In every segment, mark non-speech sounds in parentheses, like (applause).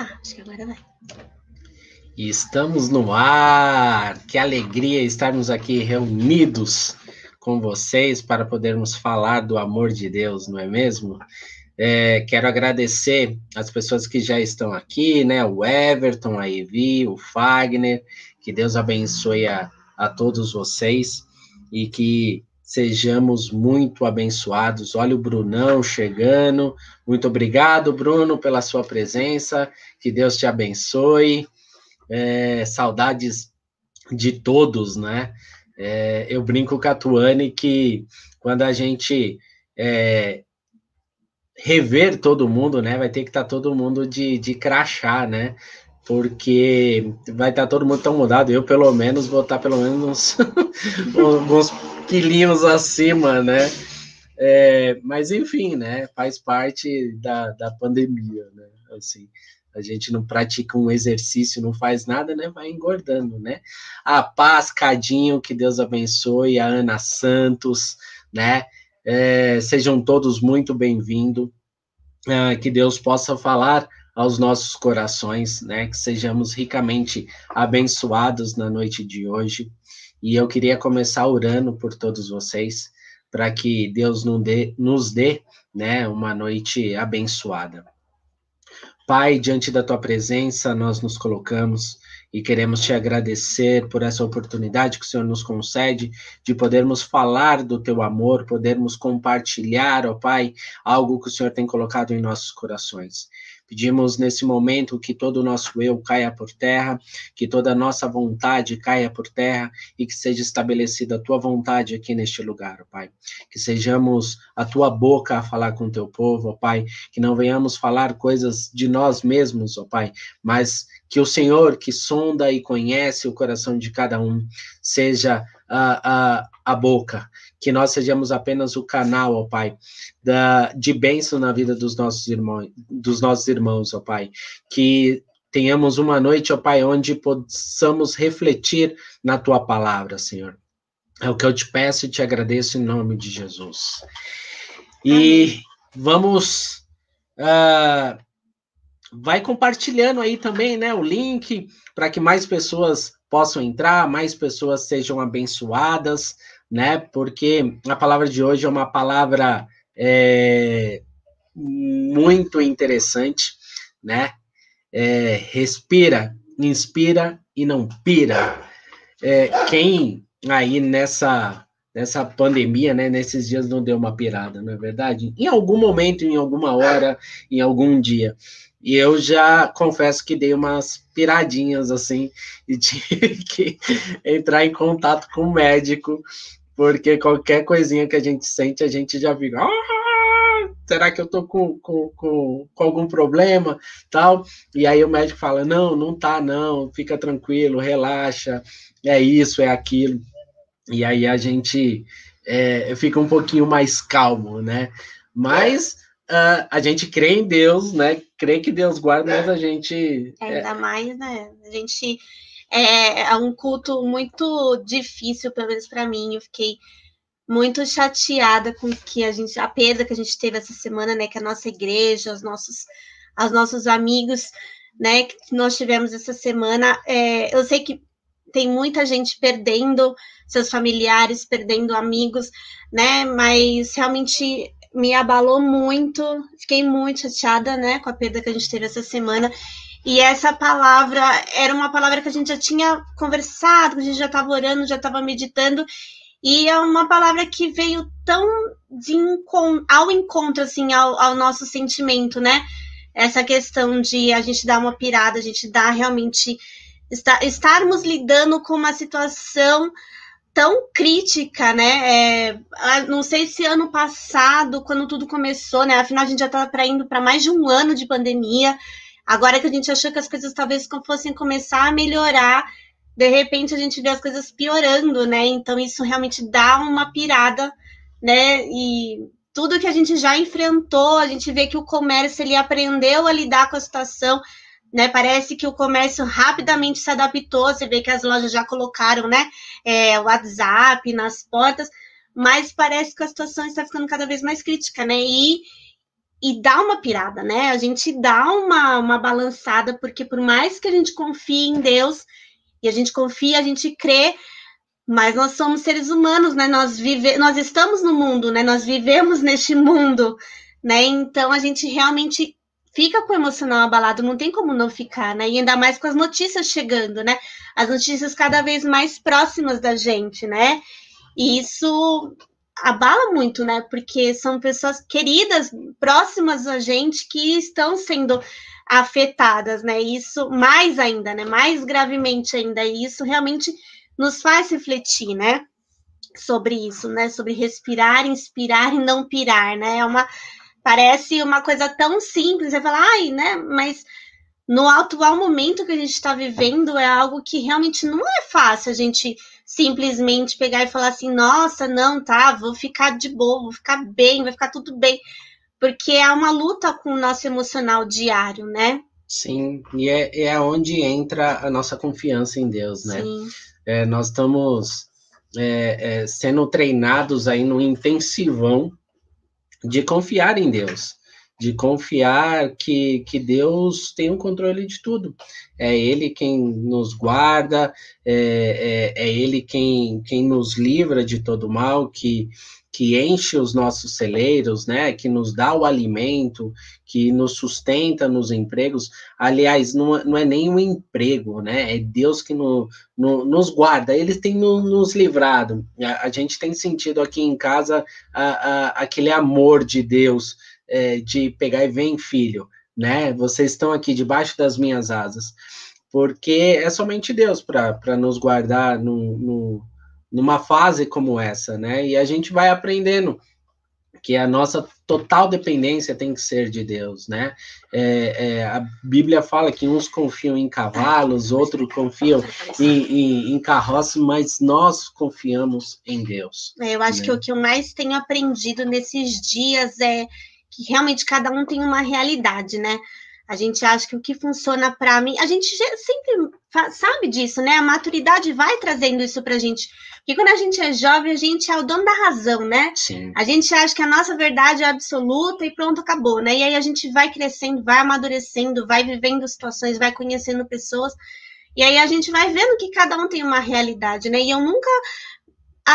Tá, acho que agora vai. Estamos no ar! Que alegria estarmos aqui reunidos com vocês para podermos falar do amor de Deus, não é mesmo? É, quero agradecer as pessoas que já estão aqui, né? O Everton, a Evi, o Fagner, que Deus abençoe a, a todos vocês e que sejamos muito abençoados. Olha o Brunão chegando. Muito obrigado, Bruno, pela sua presença. Que Deus te abençoe. É, saudades de todos, né? É, eu brinco com a Tuane que quando a gente é, rever todo mundo, né? Vai ter que estar tá todo mundo de, de crachá, né? Porque vai estar tá todo mundo tão mudado. Eu, pelo menos, vou estar tá pelo menos uns (laughs) quilinhos acima, né? É, mas enfim, né? Faz parte da, da pandemia, né? Assim, a gente não pratica um exercício, não faz nada, né? Vai engordando, né? A Paz Cadinho, que Deus abençoe, a Ana Santos, né? É, sejam todos muito bem-vindos. É, que Deus possa falar aos nossos corações, né? Que sejamos ricamente abençoados na noite de hoje. E eu queria começar orando por todos vocês, para que Deus nos dê, nos dê né, uma noite abençoada. Pai, diante da tua presença, nós nos colocamos e queremos te agradecer por essa oportunidade que o Senhor nos concede de podermos falar do teu amor, podermos compartilhar, ó Pai, algo que o Senhor tem colocado em nossos corações. Pedimos nesse momento que todo o nosso eu caia por terra, que toda a nossa vontade caia por terra e que seja estabelecida a tua vontade aqui neste lugar, Pai. Que sejamos a tua boca a falar com o teu povo, Pai. Que não venhamos falar coisas de nós mesmos, ó Pai, mas que o Senhor, que sonda e conhece o coração de cada um, seja a, a, a boca, que nós sejamos apenas o canal, ó Pai, da, de bênção na vida dos nossos irmãos, dos nossos irmãos, ó Pai, que tenhamos uma noite, ó Pai, onde possamos refletir na Tua palavra, Senhor. É o que eu te peço e te agradeço em nome de Jesus. E vamos. Uh, vai compartilhando aí também, né, o link para que mais pessoas possam entrar, mais pessoas sejam abençoadas, né? Porque a palavra de hoje é uma palavra é, muito interessante, né? É, respira, inspira e não pira. É, quem aí nessa nessa pandemia, né, nesses dias não deu uma pirada, não é verdade? Em algum momento, em alguma hora, em algum dia. E eu já confesso que dei umas piradinhas assim e (laughs) tive que entrar em contato com o médico, porque qualquer coisinha que a gente sente, a gente já fica. Ah, será que eu tô com, com, com, com algum problema? Tal. E aí o médico fala: não, não tá, não, fica tranquilo, relaxa, é isso, é aquilo. E aí a gente é, fica um pouquinho mais calmo, né? Mas uh, a gente crê em Deus, né? Crê que Deus guarda, mas a gente. É, ainda mais, né? A gente. É, é um culto muito difícil, pelo menos para mim. Eu fiquei muito chateada com que a gente, a perda que a gente teve essa semana, né? Que a nossa igreja, os nossos, os nossos amigos, né? Que nós tivemos essa semana. É, eu sei que tem muita gente perdendo seus familiares, perdendo amigos, né? Mas realmente me abalou muito, fiquei muito chateada, né, com a perda que a gente teve essa semana. E essa palavra era uma palavra que a gente já tinha conversado, que a gente já estava orando, já estava meditando, e é uma palavra que veio tão de ao encontro, assim, ao, ao nosso sentimento, né? Essa questão de a gente dar uma pirada, a gente dar realmente. Estar, estarmos lidando com uma situação tão crítica, né? É, não sei se ano passado, quando tudo começou, né? Afinal, a gente já estava indo para mais de um ano de pandemia. Agora que a gente achou que as coisas talvez fossem começar a melhorar, de repente a gente vê as coisas piorando, né? Então isso realmente dá uma pirada, né? E tudo que a gente já enfrentou, a gente vê que o comércio ele aprendeu a lidar com a situação, né? Parece que o comércio rapidamente se adaptou. Você vê que as lojas já colocaram, né? É, WhatsApp nas portas, mas parece que a situação está ficando cada vez mais crítica, né? E e dá uma pirada, né? A gente dá uma, uma balançada, porque por mais que a gente confie em Deus, e a gente confia, a gente crê, mas nós somos seres humanos, né? Nós, vive, nós estamos no mundo, né? Nós vivemos neste mundo, né? Então a gente realmente fica com o emocional abalado, não tem como não ficar, né? E ainda mais com as notícias chegando, né? As notícias cada vez mais próximas da gente, né? E isso abala muito, né? Porque são pessoas queridas, próximas a gente, que estão sendo afetadas, né? Isso mais ainda, né? Mais gravemente ainda. E isso realmente nos faz refletir, né? Sobre isso, né? Sobre respirar, inspirar e não pirar, né? É uma parece uma coisa tão simples. Você fala, ai, né? Mas no atual momento que a gente está vivendo é algo que realmente não é fácil a gente simplesmente pegar e falar assim, nossa, não, tá, vou ficar de boa, vou ficar bem, vai ficar tudo bem. Porque é uma luta com o nosso emocional diário, né? Sim, e é, é onde entra a nossa confiança em Deus, né? Sim. É, nós estamos é, é, sendo treinados aí no intensivão de confiar em Deus de confiar que, que Deus tem o um controle de tudo. É Ele quem nos guarda, é, é, é, Ele quem, quem nos livra de todo mal, que, que enche os nossos celeiros, né? Que nos dá o alimento, que nos sustenta nos empregos. Aliás, não, é, não é nem um emprego, né? É Deus que no, no, nos guarda, Ele tem no, nos livrado. A, a, gente tem sentido aqui em casa a, a, aquele amor de Deus é, de pegar e vem, filho, né? Vocês estão aqui debaixo das minhas asas. Porque é somente Deus para nos guardar no, no, numa fase como essa, né? E a gente vai aprendendo que a nossa total dependência tem que ser de Deus, né? É, é, a Bíblia fala que uns confiam em cavalos, outros confiam em, em, em carroças, mas nós confiamos em Deus. É, eu acho né? que o que eu mais tenho aprendido nesses dias é que realmente cada um tem uma realidade, né? A gente acha que o que funciona para mim, a gente sempre sabe disso, né? A maturidade vai trazendo isso pra gente. Porque quando a gente é jovem, a gente é o dono da razão, né? Sim. A gente acha que a nossa verdade é absoluta e pronto, acabou, né? E aí a gente vai crescendo, vai amadurecendo, vai vivendo situações, vai conhecendo pessoas. E aí a gente vai vendo que cada um tem uma realidade, né? E eu nunca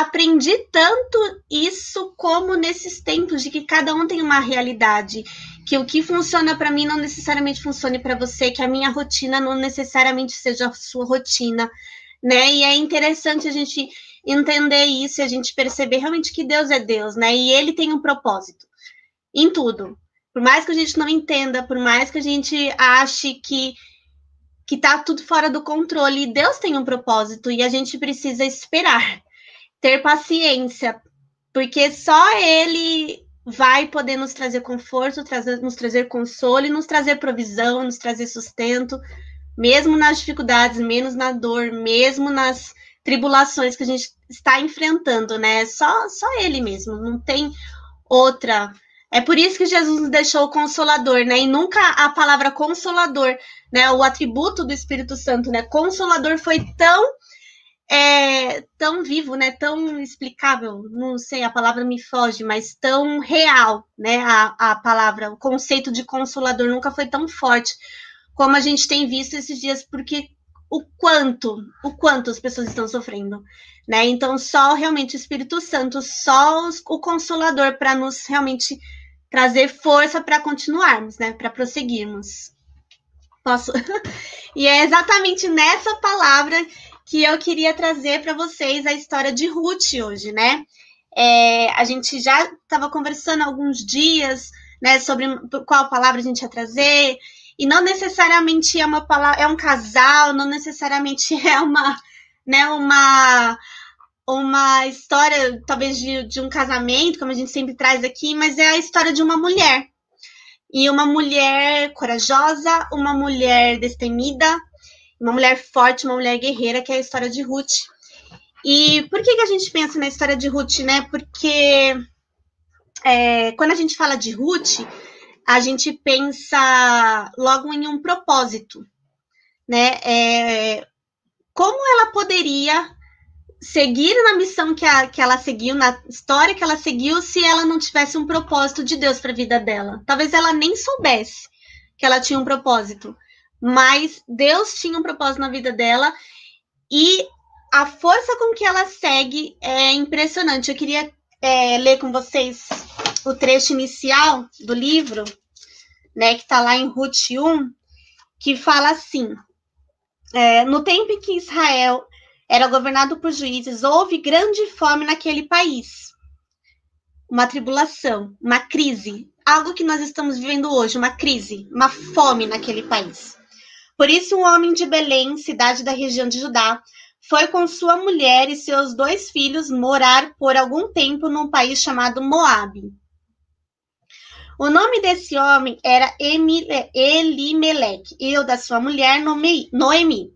aprendi tanto isso como nesses tempos de que cada um tem uma realidade, que o que funciona para mim não necessariamente funcione para você, que a minha rotina não necessariamente seja a sua rotina, né? E é interessante a gente entender isso, a gente perceber realmente que Deus é Deus, né? E ele tem um propósito em tudo. Por mais que a gente não entenda, por mais que a gente ache que que tá tudo fora do controle, Deus tem um propósito e a gente precisa esperar ter paciência, porque só ele vai poder nos trazer conforto, trazer, nos trazer consolo nos trazer provisão, nos trazer sustento, mesmo nas dificuldades, menos na dor, mesmo nas tribulações que a gente está enfrentando, né? Só, só ele mesmo, não tem outra. É por isso que Jesus nos deixou o consolador, né? E nunca a palavra consolador, né? O atributo do Espírito Santo, né? Consolador foi tão é tão vivo, né? Tão explicável, não sei, a palavra me foge, mas tão real, né? A, a palavra, o conceito de consolador nunca foi tão forte como a gente tem visto esses dias, porque o quanto, o quanto as pessoas estão sofrendo, né? Então, só realmente o Espírito Santo, só os, o consolador para nos realmente trazer força para continuarmos, né? Para prosseguirmos. Posso? (laughs) e é exatamente nessa palavra que eu queria trazer para vocês a história de Ruth hoje, né? É, a gente já estava conversando há alguns dias, né, sobre qual palavra a gente ia trazer, e não necessariamente é uma palavra, é um casal, não necessariamente (laughs) é uma, né, uma uma história, talvez, de, de um casamento, como a gente sempre traz aqui, mas é a história de uma mulher. E uma mulher corajosa, uma mulher destemida, uma mulher forte, uma mulher guerreira, que é a história de Ruth. E por que, que a gente pensa na história de Ruth, né? Porque é, quando a gente fala de Ruth, a gente pensa logo em um propósito, né? É, como ela poderia seguir na missão que, a, que ela seguiu, na história que ela seguiu, se ela não tivesse um propósito de Deus para a vida dela. Talvez ela nem soubesse que ela tinha um propósito, mas Deus tinha um propósito na vida dela e a força com que ela segue é impressionante. Eu queria é, ler com vocês o trecho inicial do livro, né, que está lá em Ruth 1, que fala assim: é, No tempo em que Israel era governado por juízes, houve grande fome naquele país. Uma tribulação, uma crise, algo que nós estamos vivendo hoje, uma crise, uma fome naquele país. Por isso, um homem de Belém, cidade da região de Judá, foi com sua mulher e seus dois filhos morar por algum tempo num país chamado Moabe. O nome desse homem era Elimelec e o da sua mulher Noemi.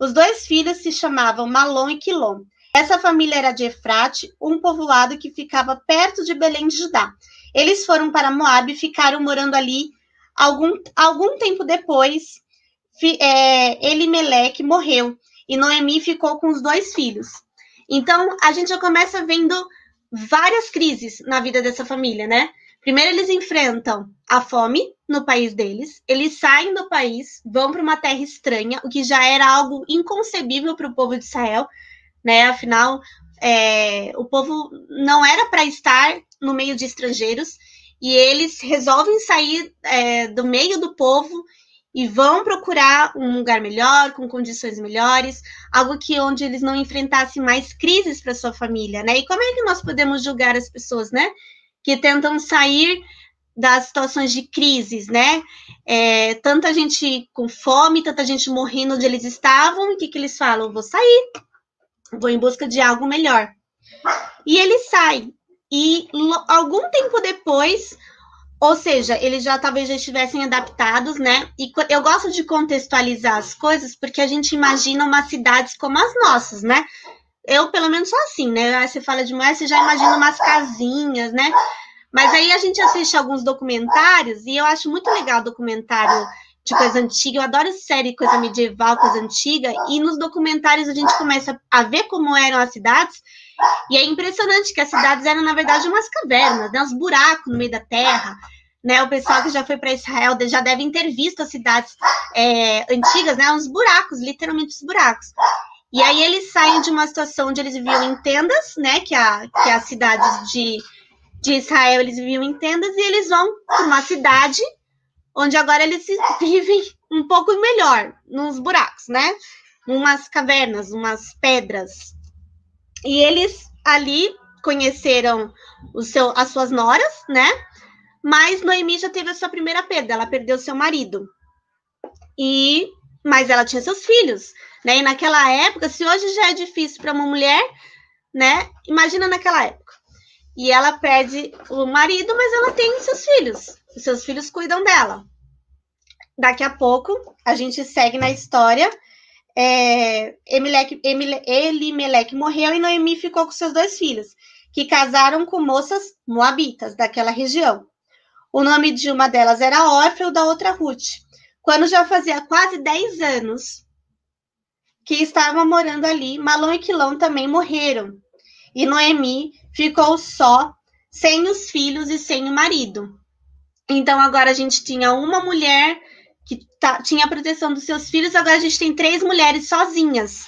Os dois filhos se chamavam Malom e Quilom. Essa família era de Efrate, um povoado que ficava perto de Belém de Judá. Eles foram para Moab e ficaram morando ali. Algum, algum tempo depois, é, Elimelec morreu e Noemi ficou com os dois filhos. Então, a gente já começa vendo várias crises na vida dessa família, né? Primeiro, eles enfrentam a fome no país deles, eles saem do país, vão para uma terra estranha, o que já era algo inconcebível para o povo de Israel, né? Afinal, é, o povo não era para estar no meio de estrangeiros e eles resolvem sair é, do meio do povo e vão procurar um lugar melhor, com condições melhores, algo que onde eles não enfrentassem mais crises para sua família, né? E como é que nós podemos julgar as pessoas, né? que tentam sair das situações de crises, né? É, tanta gente com fome, tanta gente morrendo onde eles estavam, o que, que eles falam? Vou sair, vou em busca de algo melhor. E eles saem. E algum tempo depois, ou seja, eles já talvez já estivessem adaptados, né? E eu gosto de contextualizar as coisas porque a gente imagina umas cidades como as nossas, né? Eu, pelo menos, sou assim, né? Você fala de mulher, você já imagina umas casinhas, né? Mas aí a gente assiste alguns documentários e eu acho muito legal documentário de coisa antiga. Eu adoro série, coisa medieval, coisa antiga. E nos documentários a gente começa a ver como eram as cidades. E é impressionante que as cidades eram, na verdade, umas cavernas, né? Uns buracos no meio da terra. Né, o pessoal que já foi para Israel já devem ter visto as cidades é, antigas, né? Uns buracos, literalmente os buracos. E aí eles saem de uma situação onde eles viviam em tendas, né? Que, a, que as cidades de, de Israel eles viviam em tendas, e eles vão para uma cidade onde agora eles (laughs) vivem um pouco melhor, nos buracos, né? Umas cavernas, umas pedras. E eles ali conheceram o seu, as suas noras, né? Mas Noemi já teve a sua primeira perda, ela perdeu seu marido. E mas ela tinha seus filhos. Né? E naquela época, se hoje já é difícil para uma mulher, né? Imagina naquela época. E ela perde o marido, mas ela tem seus filhos. Os seus filhos cuidam dela. Daqui a pouco, a gente segue na história. É, Emilek, Emile, Elimelec morreu e Noemi ficou com seus dois filhos, que casaram com moças moabitas daquela região. O nome de uma delas era Orfeu, da outra Ruth. Quando já fazia quase 10 anos que estavam morando ali, Malom e Quilão também morreram. E Noemi ficou só, sem os filhos e sem o marido. Então agora a gente tinha uma mulher que tá, tinha a proteção dos seus filhos, agora a gente tem três mulheres sozinhas.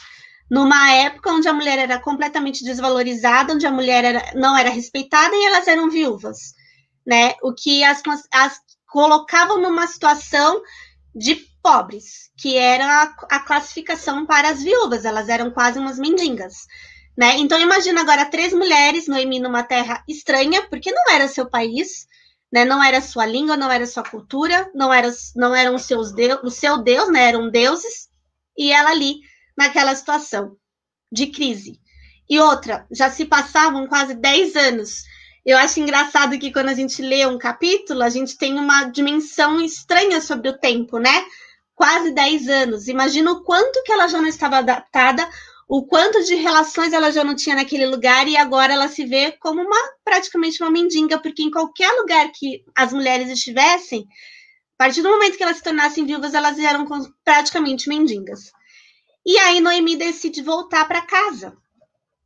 Numa época onde a mulher era completamente desvalorizada, onde a mulher era, não era respeitada e elas eram viúvas, né? O que as, as colocavam numa situação de pobres, que era a, a classificação para as viúvas, elas eram quase umas mendigas. Né? Então imagina agora três mulheres Noemi numa terra estranha, porque não era seu país, né? Não era sua língua, não era sua cultura, não era não eram seus deus, o seu Deus, né? Eram deuses, e ela ali naquela situação de crise. E outra, já se passavam quase 10 anos eu acho engraçado que quando a gente lê um capítulo, a gente tem uma dimensão estranha sobre o tempo, né? Quase 10 anos. Imagina o quanto que ela já não estava adaptada, o quanto de relações ela já não tinha naquele lugar e agora ela se vê como uma praticamente uma mendiga, porque em qualquer lugar que as mulheres estivessem, a partir do momento que elas se tornassem viúvas, elas eram praticamente mendigas. E aí Noemi decide voltar para casa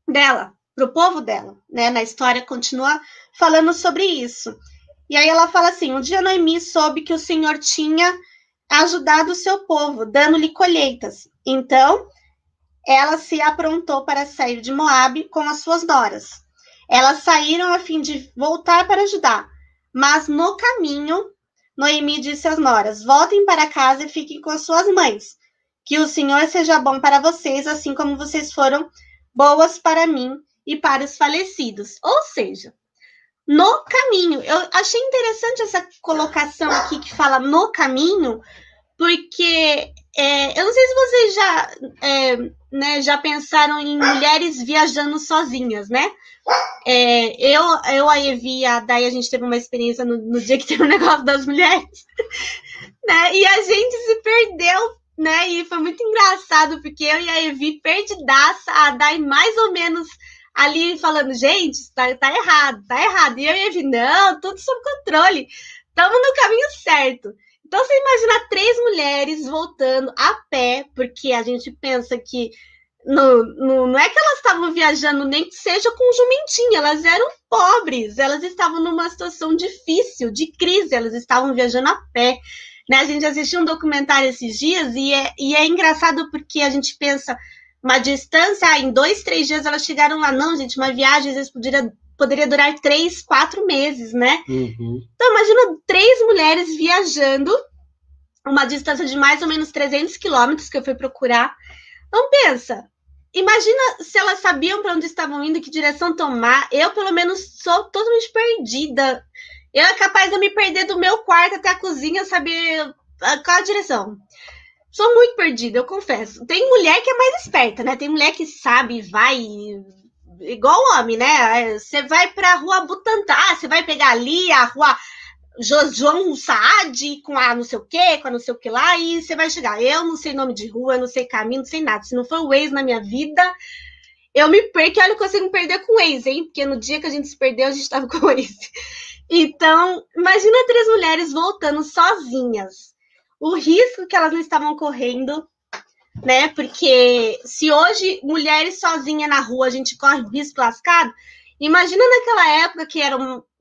dela, para o povo dela, né? Na história continua falando sobre isso. E aí ela fala assim: um dia Noemi soube que o Senhor tinha ajudado o seu povo, dando-lhe colheitas. Então, ela se aprontou para sair de Moabe com as suas noras. Elas saíram a fim de voltar para Judá, mas no caminho, Noemi disse às noras: Voltem para casa e fiquem com as suas mães. Que o Senhor seja bom para vocês, assim como vocês foram boas para mim e para os falecidos. Ou seja, no caminho. Eu achei interessante essa colocação aqui que fala no caminho, porque é, eu não sei se vocês já, é, né, já pensaram em mulheres viajando sozinhas, né? É, eu, eu, a Evi e a Dai, a gente teve uma experiência no, no dia que teve o um negócio das mulheres, (laughs) né? E a gente se perdeu, né? E foi muito engraçado, porque eu e a Evi perdidaça, a Dai mais ou menos ali falando, gente, tá, tá errado, tá errado. E eu ia vir, não, tudo sob controle. Estamos no caminho certo. Então você imagina três mulheres voltando a pé, porque a gente pensa que no, no, não é que elas estavam viajando nem que seja com jumentinho, elas eram pobres, elas estavam numa situação difícil, de crise, elas estavam viajando a pé. Né? A gente assistiu um documentário esses dias e é, e é engraçado porque a gente pensa, uma distância, ah, em dois, três dias elas chegaram lá. Não, gente, uma viagem às vezes poderia durar três, quatro meses, né? Uhum. Então, imagina três mulheres viajando uma distância de mais ou menos 300 quilômetros que eu fui procurar. Então, pensa, imagina se elas sabiam para onde estavam indo, que direção tomar. Eu, pelo menos, sou totalmente perdida. Eu é capaz de me perder do meu quarto até a cozinha, saber qual a direção. Sou muito perdida, eu confesso. Tem mulher que é mais esperta, né? Tem mulher que sabe, vai. Igual homem, né? Você vai pra rua Butantá, você vai pegar ali a rua João Saad com a não sei o que, com a não sei o que lá, e você vai chegar. Eu não sei nome de rua, não sei caminho, não sei nada. Se não for o ex na minha vida, eu me perco e olha eu consigo me perder com o ex, hein? Porque no dia que a gente se perdeu, a gente tava com o ex. Então, imagina três mulheres voltando sozinhas o risco que elas não estavam correndo, né? Porque se hoje mulheres sozinhas na rua a gente corre risco lascado, imagina naquela época que era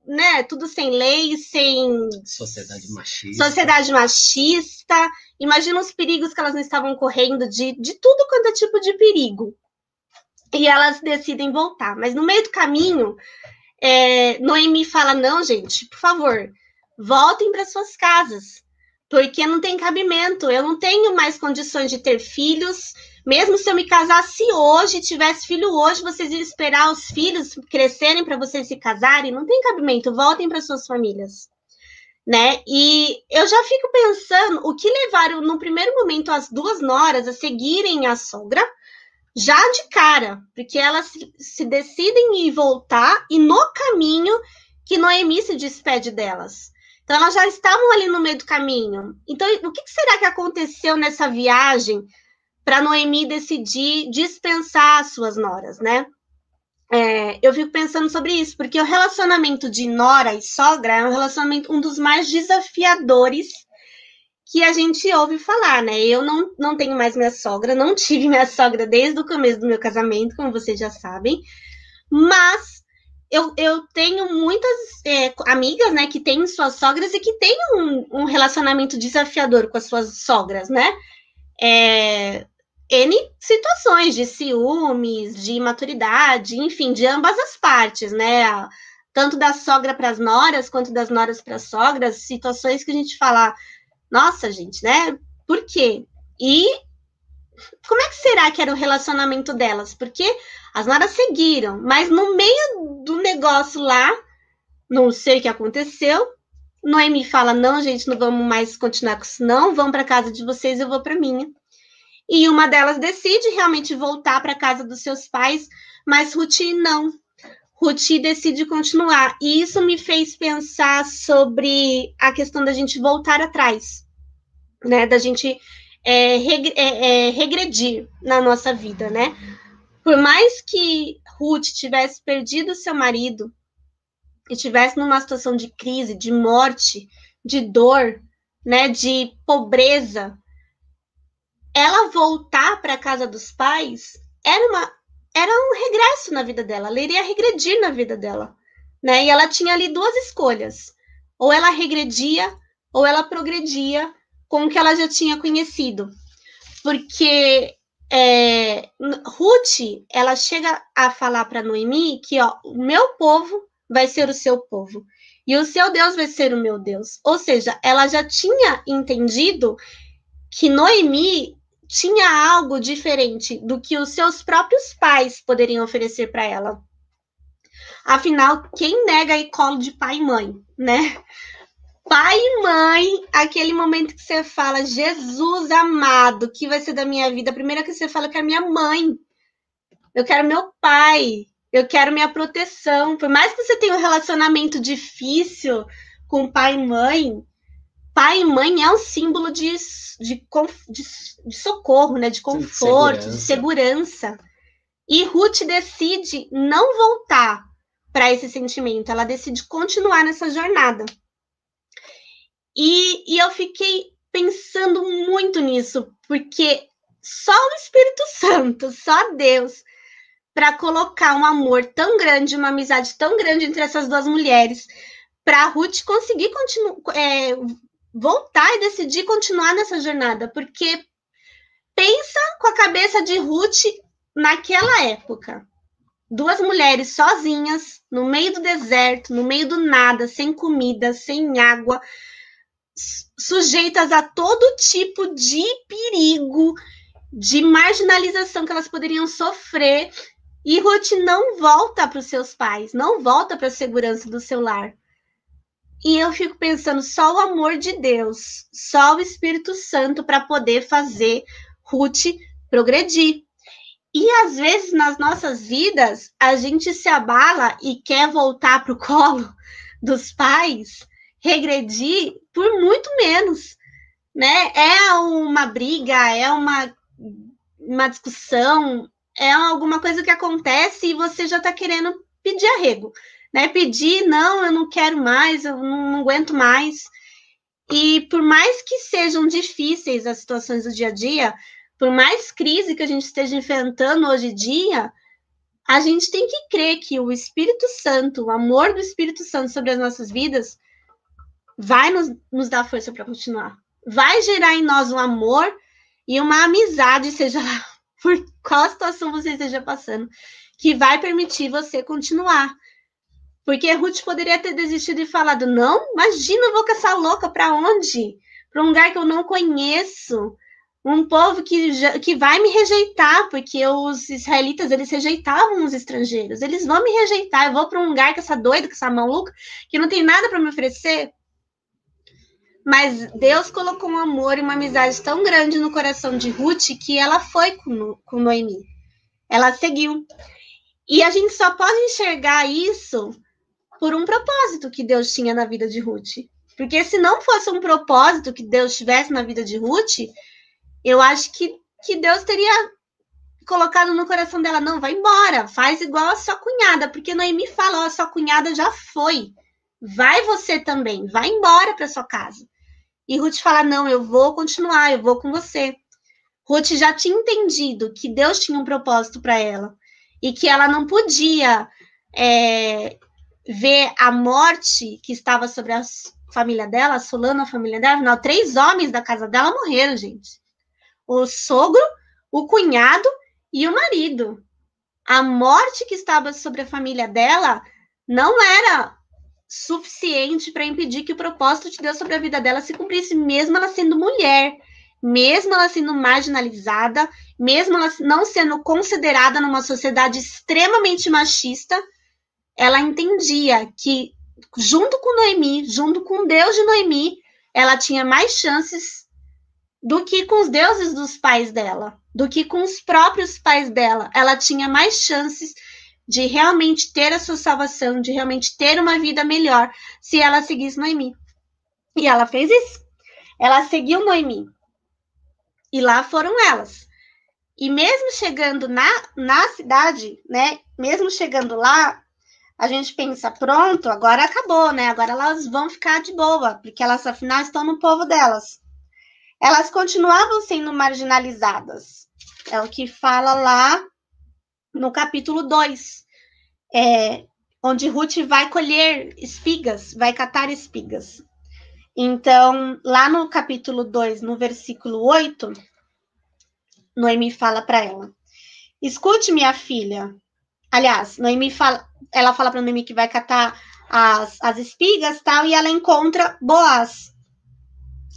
né, tudo sem lei, sem sociedade machista. Sociedade machista. Imagina os perigos que elas não estavam correndo de, de tudo quanto é tipo de perigo. E elas decidem voltar. Mas no meio do caminho, é, Noemi fala: não, gente, por favor, voltem para suas casas porque não tem cabimento. Eu não tenho mais condições de ter filhos. Mesmo se eu me casasse hoje, tivesse filho hoje, vocês iam esperar os filhos crescerem para vocês se casarem? Não tem cabimento. Voltem para suas famílias. Né? E eu já fico pensando o que levaram no primeiro momento as duas noras a seguirem a sogra, já de cara, porque elas se, decidem ir voltar e no caminho que Noemi se despede delas. Então, elas já estavam ali no meio do caminho. Então, o que será que aconteceu nessa viagem para Noemi decidir dispensar as suas noras, né? É, eu fico pensando sobre isso, porque o relacionamento de nora e sogra é um relacionamento um dos mais desafiadores que a gente ouve falar, né? Eu não, não tenho mais minha sogra, não tive minha sogra desde o começo do meu casamento, como vocês já sabem, mas eu, eu tenho muitas é, amigas, né, que têm suas sogras e que têm um, um relacionamento desafiador com as suas sogras, né? É, N situações de ciúmes, de imaturidade, enfim, de ambas as partes, né? Tanto da sogra para as noras, quanto das noras para as sogras, situações que a gente fala, nossa, gente, né? Por quê? E como é que será que era o relacionamento delas? Porque as noras seguiram, mas no meio do negócio lá, não sei o que aconteceu. Noemi fala: Não, gente, não vamos mais continuar com isso, não. Vão para casa de vocês, eu vou para minha. E uma delas decide realmente voltar para casa dos seus pais, mas Ruth não. Ruth decide continuar. E isso me fez pensar sobre a questão da gente voltar atrás, né? Da gente é, regredir na nossa vida, né? Por mais que Ruth tivesse perdido seu marido e tivesse numa situação de crise, de morte, de dor, né, de pobreza, ela voltar para a casa dos pais era uma era um regresso na vida dela, ela iria regredir na vida dela, né? E ela tinha ali duas escolhas: ou ela regredia, ou ela progredia com o que ela já tinha conhecido. Porque é, Ruth, ela chega a falar para Noemi que ó, o meu povo vai ser o seu povo e o seu Deus vai ser o meu Deus. Ou seja, ela já tinha entendido que Noemi tinha algo diferente do que os seus próprios pais poderiam oferecer para ela. Afinal, quem nega aí colo de pai e mãe, né? Pai e mãe, aquele momento que você fala, Jesus amado, que vai ser da minha vida? A primeira que você fala que é minha mãe. Eu quero meu pai. Eu quero minha proteção. Por mais que você tenha um relacionamento difícil com pai e mãe, pai e mãe é um símbolo de, de, de, de socorro, né? de conforto, de segurança. de segurança. E Ruth decide não voltar para esse sentimento, ela decide continuar nessa jornada. E, e eu fiquei pensando muito nisso, porque só o Espírito (laughs) Santo, só Deus, para colocar um amor tão grande, uma amizade tão grande entre essas duas mulheres, para Ruth conseguir é, voltar e decidir continuar nessa jornada, porque pensa com a cabeça de Ruth naquela época. Duas mulheres sozinhas, no meio do deserto, no meio do nada, sem comida, sem água, sujeitas a todo tipo de perigo, de marginalização que elas poderiam sofrer. E Ruth não volta para os seus pais, não volta para a segurança do seu lar. E eu fico pensando, só o amor de Deus, só o Espírito Santo para poder fazer Ruth progredir. E às vezes nas nossas vidas, a gente se abala e quer voltar para o colo dos pais, regredir por muito menos, né? É uma briga, é uma, uma discussão, é alguma coisa que acontece e você já está querendo pedir arrego né? Pedir, não, eu não quero mais, eu não, aguento mais. E por mais que sejam difíceis as situações do dia a dia, por mais crise que a gente esteja enfrentando hoje em dia, a gente tem que crer que o Espírito Santo, o amor do Espírito Santo sobre as nossas vidas, vai nos, nos dar força para continuar. Vai gerar em nós um amor e uma amizade, seja lá (laughs) por qual situação você esteja passando, que vai permitir você continuar. Porque Ruth poderia ter desistido e falado: não, imagina, eu vou com essa louca para onde? Para um lugar que eu não conheço. Um povo que, que vai me rejeitar, porque os israelitas eles rejeitavam os estrangeiros. Eles vão me rejeitar. Eu vou para um lugar com essa doida, com essa maluca, que não tem nada para me oferecer. Mas Deus colocou um amor e uma amizade tão grande no coração de Ruth que ela foi com, Noemi. Ela seguiu. E a gente só pode enxergar isso por um propósito que Deus tinha na vida de Ruth. Porque se não fosse um propósito que Deus tivesse na vida de Ruth, eu acho que, que Deus teria colocado no coração dela: não, vai embora, faz igual a sua cunhada, porque Noemi fala: a sua cunhada já foi, vai você também, vai embora para sua casa. E Ruth fala: não, eu vou continuar, eu vou com você. Ruth já tinha entendido que Deus tinha um propósito para ela e que ela não podia é, ver a morte que estava sobre a família dela, assolando a família dela. Afinal, três homens da casa dela morreram, gente. O sogro, o cunhado e o marido. A morte que estava sobre a família dela não era suficiente para impedir que o propósito de Deus sobre a vida dela se cumprisse, mesmo ela sendo mulher, mesmo ela sendo marginalizada, mesmo ela não sendo considerada numa sociedade extremamente machista, ela entendia que, junto com Noemi, junto com Deus de Noemi, ela tinha mais chances do que com os deuses dos pais dela, do que com os próprios pais dela. Ela tinha mais chances de realmente ter a sua salvação, de realmente ter uma vida melhor, se ela seguisse Noemi. E ela fez isso. Ela seguiu Noemi. E lá foram elas. E mesmo chegando na, na cidade, né? Mesmo chegando lá, a gente pensa, pronto, agora acabou, né? Agora elas vão ficar de boa, porque elas afinal estão no povo delas. Elas continuavam sendo marginalizadas. É o que fala lá no capítulo 2, é, onde Ruth vai colher espigas, vai catar espigas. Então, lá no capítulo 2, no versículo 8, Noemi fala para ela: Escute, minha filha. Aliás, Noemi fala, ela fala para Noemi que vai catar as, as espigas tal, e ela encontra Boaz.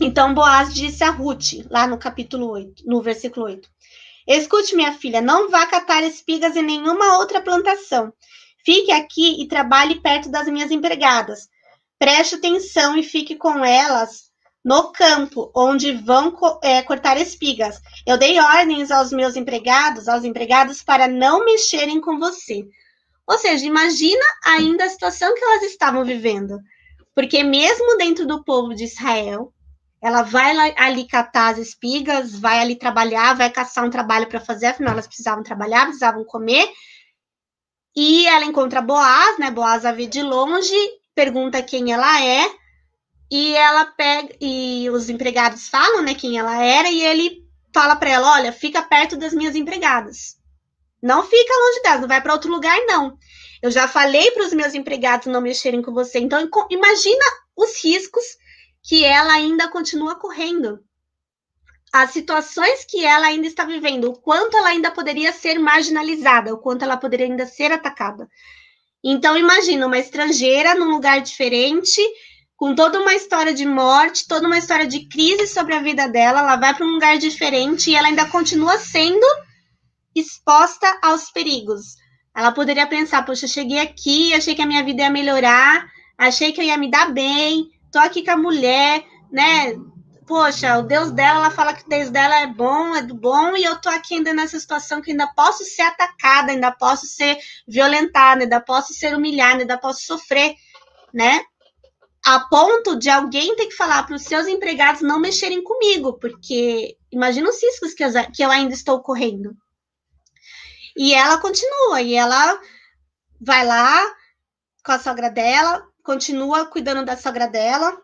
Então, Boaz disse a Ruth, lá no capítulo 8, no versículo 8: Escute, minha filha, não vá catar espigas em nenhuma outra plantação. Fique aqui e trabalhe perto das minhas empregadas. Preste atenção e fique com elas no campo, onde vão é, cortar espigas. Eu dei ordens aos meus empregados, aos empregados, para não mexerem com você. Ou seja, imagina ainda a situação que elas estavam vivendo. Porque mesmo dentro do povo de Israel, ela vai lá, ali catar as espigas, vai ali trabalhar, vai caçar um trabalho para fazer, afinal elas precisavam trabalhar, precisavam comer. E ela encontra Boaz, né? Boaz a vê de longe, pergunta quem ela é, e ela pega e os empregados falam, né, quem ela era, e ele fala para ela, olha, fica perto das minhas empregadas. Não fica longe delas, não vai para outro lugar não. Eu já falei para os meus empregados não mexerem com você. Então imagina os riscos que ela ainda continua correndo. As situações que ela ainda está vivendo, o quanto ela ainda poderia ser marginalizada, o quanto ela poderia ainda ser atacada. Então, imagina uma estrangeira num lugar diferente, com toda uma história de morte, toda uma história de crise sobre a vida dela. Ela vai para um lugar diferente e ela ainda continua sendo exposta aos perigos. Ela poderia pensar: poxa, cheguei aqui, achei que a minha vida ia melhorar, achei que eu ia me dar bem, tô aqui com a mulher, né? Poxa, o Deus dela, ela fala que o Deus dela é bom, é do bom, e eu tô aqui ainda nessa situação que ainda posso ser atacada, ainda posso ser violentada, ainda posso ser humilhada, ainda posso sofrer, né? A ponto de alguém ter que falar para os seus empregados não mexerem comigo, porque imagina os riscos que eu, que eu ainda estou correndo. E ela continua, e ela vai lá com a sogra dela, continua cuidando da sogra dela.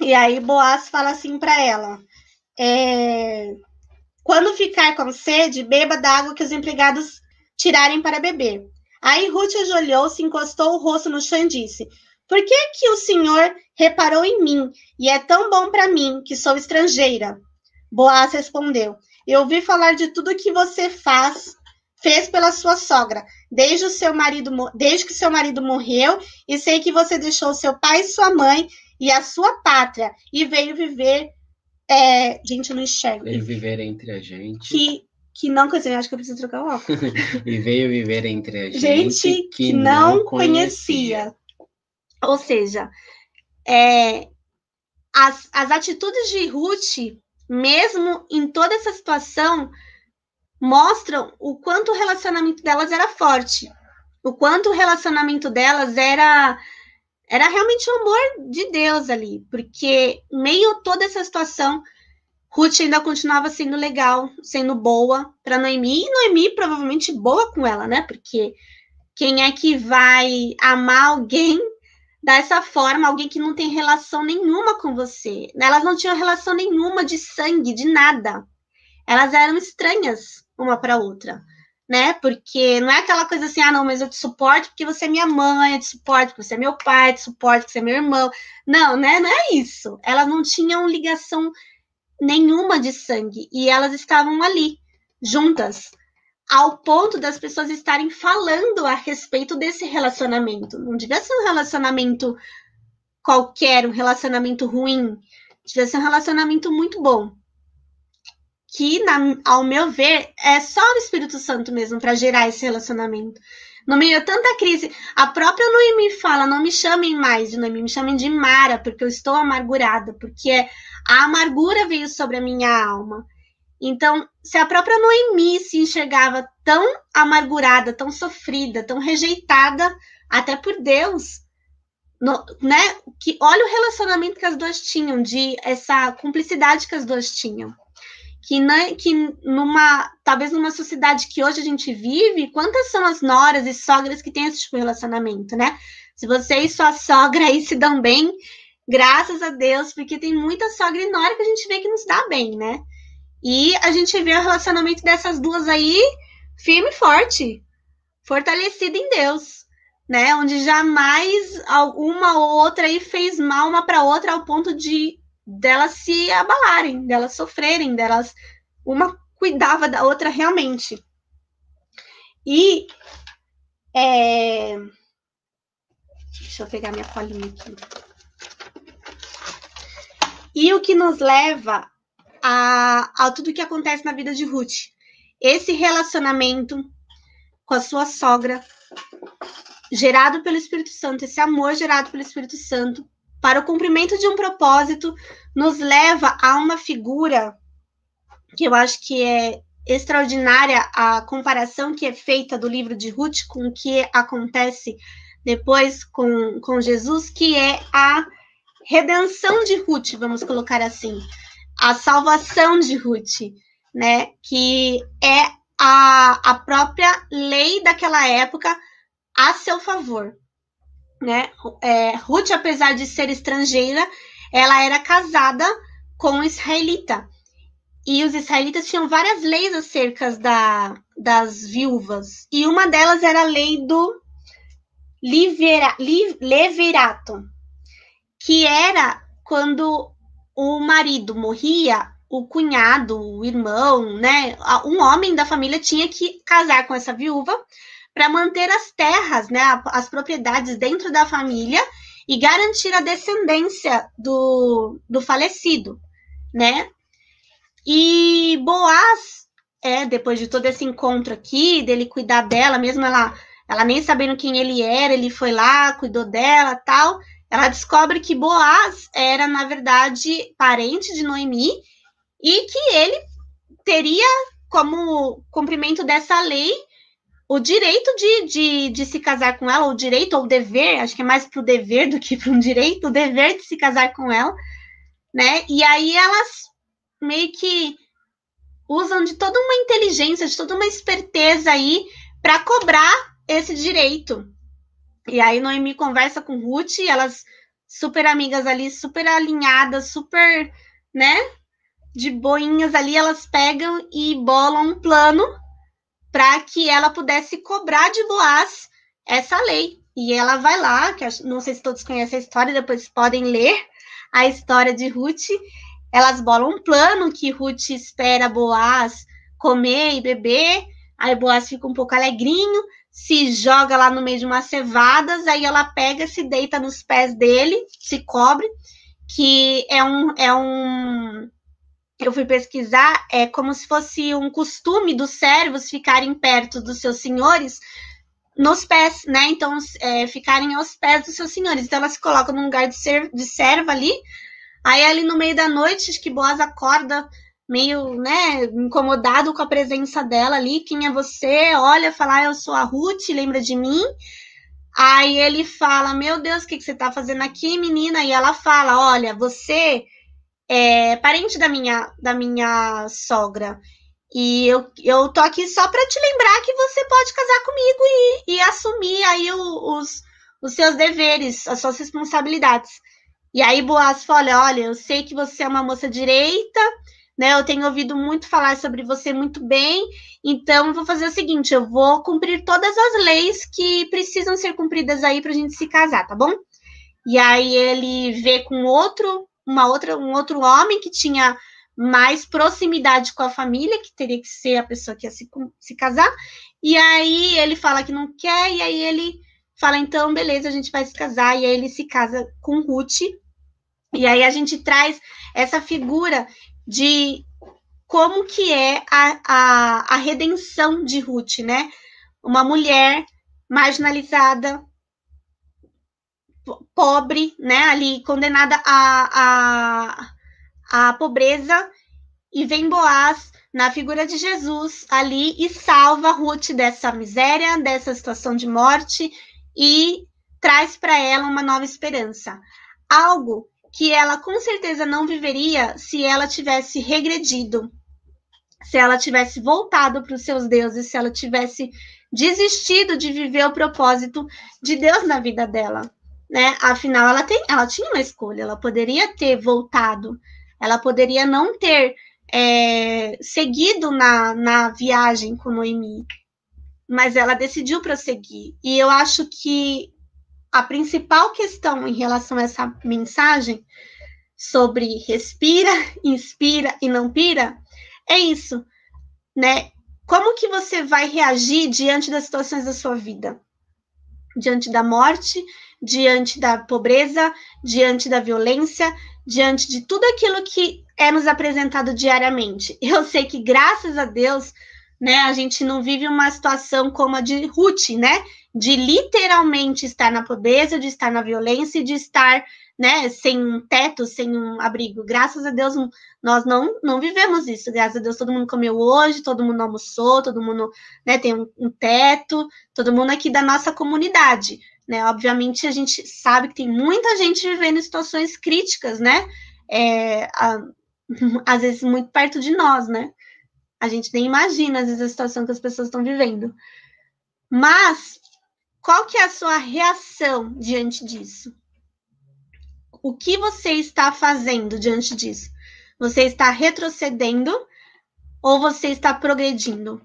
E aí Boaz fala assim para ela: é, quando ficar com sede, beba da água que os empregados tirarem para beber. Aí Ruth ajoelhou-se, encostou o rosto no chão e disse: Por que que o senhor reparou em mim e é tão bom para mim que sou estrangeira? Boaz respondeu: Eu ouvi falar de tudo que você faz fez pela sua sogra, desde o seu marido, desde que seu marido morreu, e sei que você deixou seu pai e sua mãe e a sua pátria e veio viver. É, gente, eu não enxergo. Veio viver entre a gente. Que, que não conhecia, acho que eu preciso trocar o óculos. (laughs) e veio viver entre a gente, gente que, que não, conhecia. conhecia. Ou seja, é, as, as atitudes de Ruth, mesmo em toda essa situação, mostram o quanto o relacionamento delas era forte, o quanto o relacionamento delas era era realmente o amor de Deus ali, porque meio toda essa situação, Ruth ainda continuava sendo legal, sendo boa para Noemi, e Noemi provavelmente boa com ela, né? Porque quem é que vai amar alguém dessa forma, alguém que não tem relação nenhuma com você? Elas não tinham relação nenhuma de sangue, de nada. Elas eram estranhas uma para outra, né? Porque não é aquela coisa assim, ah, não, mas eu te suporto porque você é minha mãe, eu te suporto porque você é meu pai, eu te suporto porque você é meu irmão. Não, né? Não é isso. Elas não tinham ligação nenhuma de sangue e elas estavam ali, juntas, ao ponto das pessoas estarem falando a respeito desse relacionamento. Não devia ser um relacionamento qualquer, um relacionamento ruim. Devia ser um relacionamento muito bom que, na, ao meu ver, é só o Espírito Santo mesmo para gerar esse relacionamento. No meio de tanta crise, a própria Noemi fala: não me chamem mais de Noemi, me chamem de Mara, porque eu estou amargurada, porque a amargura veio sobre a minha alma. Então, se a própria Noemi se enxergava tão amargurada, tão sofrida, tão rejeitada, até por Deus, no, né? Que olha o relacionamento que as duas tinham, de essa cumplicidade que as duas tinham que, que numa, talvez numa sociedade que hoje a gente vive, quantas são as noras e sogras que têm esse tipo de relacionamento, né? Se você e sua sogra aí se dão bem, graças a Deus, porque tem muita sogra e nora que a gente vê que nos dá bem, né? E a gente vê o relacionamento dessas duas aí firme e forte, fortalecida em Deus, né? Onde jamais uma ou outra aí fez mal uma para outra ao ponto de delas se abalarem, delas sofrerem, delas uma cuidava da outra realmente. E é... deixa eu pegar minha colinha aqui. E o que nos leva a, a tudo que acontece na vida de Ruth. Esse relacionamento com a sua sogra, gerado pelo Espírito Santo, esse amor gerado pelo Espírito Santo, para o cumprimento de um propósito, nos leva a uma figura que eu acho que é extraordinária a comparação que é feita do livro de Ruth com o que acontece depois com, com Jesus, que é a redenção de Ruth, vamos colocar assim, a salvação de Ruth, né? Que é a, a própria lei daquela época a seu favor, né? É, Ruth, apesar de ser estrangeira, ela era casada com um israelita. E os israelitas tinham várias leis acerca da, das viúvas. E uma delas era a lei do livera, li, levirato, que era quando o marido morria, o cunhado, o irmão, né, um homem da família tinha que casar com essa viúva para manter as terras, né, as propriedades dentro da família e garantir a descendência do, do falecido, né? E Boaz, é, depois de todo esse encontro aqui, dele cuidar dela, mesmo ela, ela nem sabendo quem ele era, ele foi lá, cuidou dela, tal. Ela descobre que Boaz era, na verdade, parente de Noemi e que ele teria como cumprimento dessa lei o direito de, de, de se casar com ela, o direito ou o dever, acho que é mais para o dever do que para (laughs) um direito, o dever de se casar com ela, né? E aí elas meio que usam de toda uma inteligência, de toda uma esperteza aí para cobrar esse direito. E aí Noemi conversa com Ruth, elas super amigas ali, super alinhadas, super, né? De boinhas ali, elas pegam e bolam um plano para que ela pudesse cobrar de Boaz essa lei. E ela vai lá, que não sei se todos conhecem a história, depois podem ler a história de Ruth. Elas bolam um plano que Ruth espera Boaz comer e beber. Aí Boaz fica um pouco alegrinho, se joga lá no meio de umas cevadas, aí ela pega, se deita nos pés dele, se cobre, que é um, é um eu fui pesquisar, é como se fosse um costume dos servos ficarem perto dos seus senhores nos pés, né? Então, é, ficarem aos pés dos seus senhores. Então, ela se coloca num lugar de, ser, de serva ali. Aí, ali no meio da noite, acho que Boaz acorda meio, né, incomodado com a presença dela ali. Quem é você? Olha, fala, ah, eu sou a Ruth, lembra de mim? Aí ele fala, meu Deus, o que, que você tá fazendo aqui, menina? E ela fala, olha, você é parente da minha, da minha sogra. E eu, eu tô aqui só para te lembrar que você pode casar comigo e, e assumir aí o, os, os seus deveres, as suas responsabilidades. E aí Boaz fala, olha, eu sei que você é uma moça direita, né? Eu tenho ouvido muito falar sobre você muito bem, então vou fazer o seguinte, eu vou cumprir todas as leis que precisam ser cumpridas aí para a gente se casar, tá bom? E aí ele vê com outro uma outra, um outro homem que tinha mais proximidade com a família, que teria que ser a pessoa que ia se, se casar, e aí ele fala que não quer, e aí ele fala, então, beleza, a gente vai se casar, e aí ele se casa com Ruth, e aí a gente traz essa figura de como que é a, a, a redenção de Ruth, né? Uma mulher marginalizada, pobre, né, ali condenada à, à, à pobreza, e vem Boaz na figura de Jesus ali e salva Ruth dessa miséria, dessa situação de morte e traz para ela uma nova esperança. Algo que ela com certeza não viveria se ela tivesse regredido, se ela tivesse voltado para os seus deuses, se ela tivesse desistido de viver o propósito de Deus na vida dela né? Afinal, ela, tem, ela tinha uma escolha, ela poderia ter voltado, ela poderia não ter é, seguido na, na viagem com Noemi, mas ela decidiu prosseguir. E eu acho que a principal questão em relação a essa mensagem sobre respira, (laughs) inspira e não pira é isso, né? Como que você vai reagir diante das situações da sua vida? Diante da morte, diante da pobreza, diante da violência, diante de tudo aquilo que é nos apresentado diariamente. (laughs) Eu sei que, graças a Deus, né, a gente não vive uma situação como a de Ruth, né? De literalmente estar na pobreza, de estar na violência e de estar né, sem um teto, sem um abrigo. Graças a Deus, nós não, não vivemos isso. Graças a Deus, todo mundo comeu hoje, todo mundo almoçou, todo mundo né, tem um, um teto, todo mundo aqui da nossa comunidade. Né? Obviamente, a gente sabe que tem muita gente vivendo situações críticas, né? É, a, (laughs) às vezes muito perto de nós, né? A gente nem imagina, às vezes, a situação que as pessoas estão vivendo. Mas, qual que é a sua reação diante disso? O que você está fazendo diante disso? Você está retrocedendo ou você está progredindo?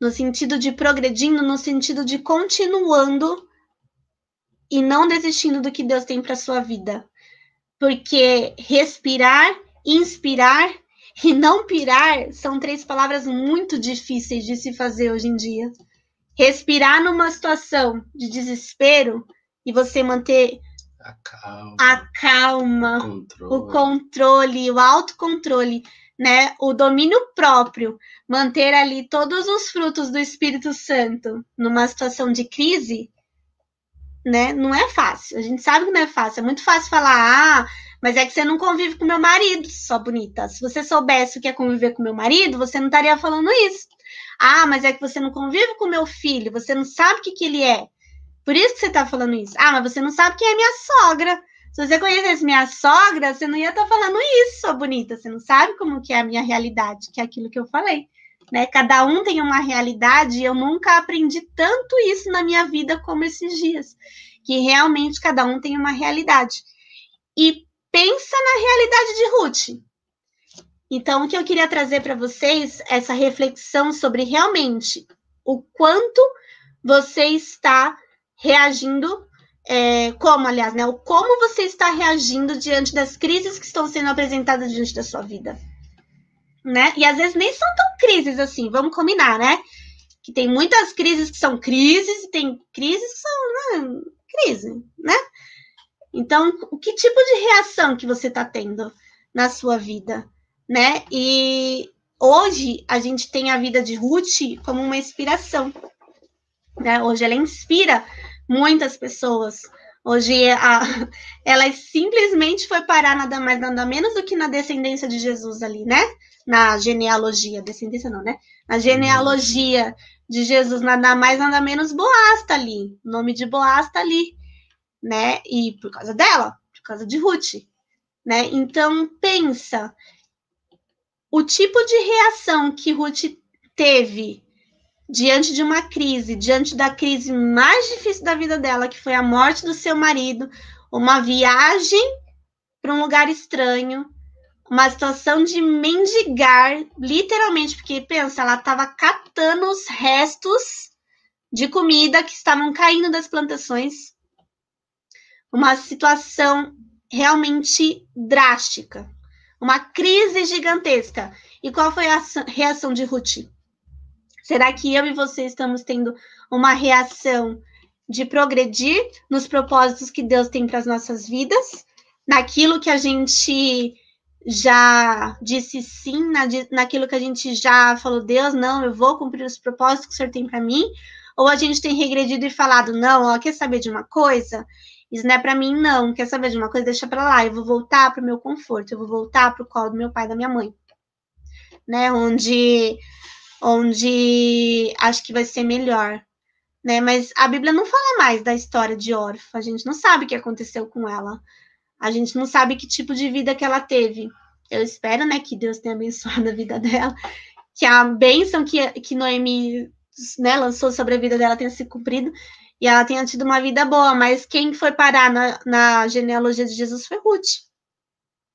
No sentido de progredindo, no sentido de continuando e não desistindo do que Deus tem para sua vida. Porque respirar, inspirar e não pirar são três palavras muito difíceis de se fazer hoje em dia. Respirar numa situação de desespero e você manter a calma, a calma controle. o controle, o autocontrole, né? O domínio próprio, manter ali todos os frutos do Espírito Santo numa situação de crise né? Não é fácil. A gente sabe que não é fácil. É muito fácil falar, ah, mas é que você não convive com meu marido, só bonita. Se você soubesse o que é conviver com meu marido, você não estaria falando isso. Ah, mas é que você não convive com meu filho, você não sabe o que, que ele é. Por isso que você está falando isso. Ah, mas você não sabe quem é minha sogra. Se você conhecesse minha sogra, você não ia estar tá falando isso, sua bonita. Você não sabe como que é a minha realidade, que é aquilo que eu falei. Né? Cada um tem uma realidade e eu nunca aprendi tanto isso na minha vida como esses dias, que realmente cada um tem uma realidade. E pensa na realidade de Ruth. Então, o que eu queria trazer para vocês é essa reflexão sobre realmente o quanto você está reagindo, é, como, aliás, né? O como você está reagindo diante das crises que estão sendo apresentadas diante da sua vida né? E às vezes nem são tão crises assim, vamos combinar, né? Que tem muitas crises que são crises e tem crises que são né, crise, né? Então, o que tipo de reação que você está tendo na sua vida, né? E hoje a gente tem a vida de Ruth como uma inspiração, né? Hoje ela inspira muitas pessoas. Hoje a, ela simplesmente foi parar nada mais nada menos do que na descendência de Jesus ali, né? na genealogia, descendência não, né? Na genealogia de Jesus, nada mais, nada menos, Boaz tá ali. O nome de Boaz tá ali, né? E por causa dela, por causa de Ruth, né? Então, pensa, o tipo de reação que Ruth teve diante de uma crise, diante da crise mais difícil da vida dela, que foi a morte do seu marido, uma viagem para um lugar estranho, uma situação de mendigar, literalmente, porque pensa, ela estava catando os restos de comida que estavam caindo das plantações. Uma situação realmente drástica, uma crise gigantesca. E qual foi a reação de Ruth? Será que eu e você estamos tendo uma reação de progredir nos propósitos que Deus tem para as nossas vidas, naquilo que a gente já disse sim na, naquilo que a gente já falou, Deus, não, eu vou cumprir os propósitos que o Senhor tem para mim, ou a gente tem regredido e falado, não, ó, quer saber de uma coisa? Isso não é para mim, não. Quer saber de uma coisa? Deixa para lá. Eu vou voltar para o meu conforto. Eu vou voltar para o colo do meu pai e da minha mãe. Né? Onde, onde acho que vai ser melhor. Né? Mas a Bíblia não fala mais da história de Orfa. A gente não sabe o que aconteceu com ela. A gente não sabe que tipo de vida que ela teve. Eu espero, né, que Deus tenha abençoado a vida dela, que a bênção que, que Noemi né, lançou sobre a vida dela tenha se cumprido e ela tenha tido uma vida boa. Mas quem foi parar na, na genealogia de Jesus foi Ruth,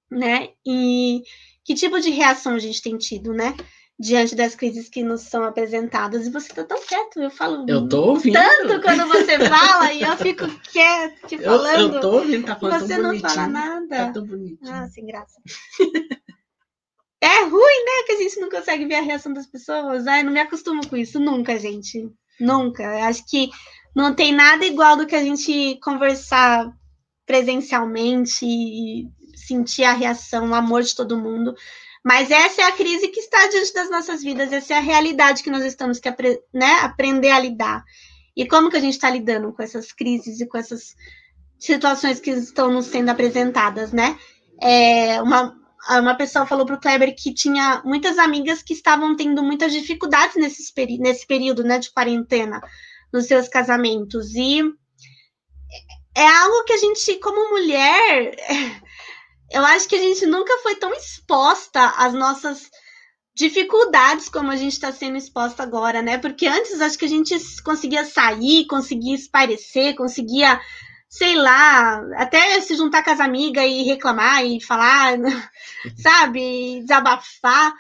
né? E que tipo de reação a gente tem tido, né? Diante das crises que nos são apresentadas. E você está tão quieto, eu falo eu tô ouvindo. tanto quando você fala e eu fico (laughs) quieto te falando. Eu, eu tô ouvindo, tá falando Você não fala nada. Tá tão bonitinho. Ah, sem graça. (laughs) é ruim, né? Que a gente não consegue ver a reação das pessoas. Ai, não me acostumo com isso, nunca, gente. Nunca. Eu acho que não tem nada igual do que a gente conversar presencialmente e sentir a reação, o amor de todo mundo. Mas essa é a crise que está diante das nossas vidas, essa é a realidade que nós estamos que né, aprender a lidar. E como que a gente está lidando com essas crises e com essas situações que estão nos sendo apresentadas, né? É, uma, uma pessoa falou para o Kleber que tinha muitas amigas que estavam tendo muitas dificuldades nesse, nesse período né, de quarentena nos seus casamentos. E é algo que a gente, como mulher, (laughs) eu acho que a gente nunca foi tão exposta às nossas dificuldades como a gente está sendo exposta agora, né? Porque antes acho que a gente conseguia sair, conseguia esparecer, conseguia, sei lá, até se juntar com as amigas e reclamar e falar, (laughs) sabe, desabafar.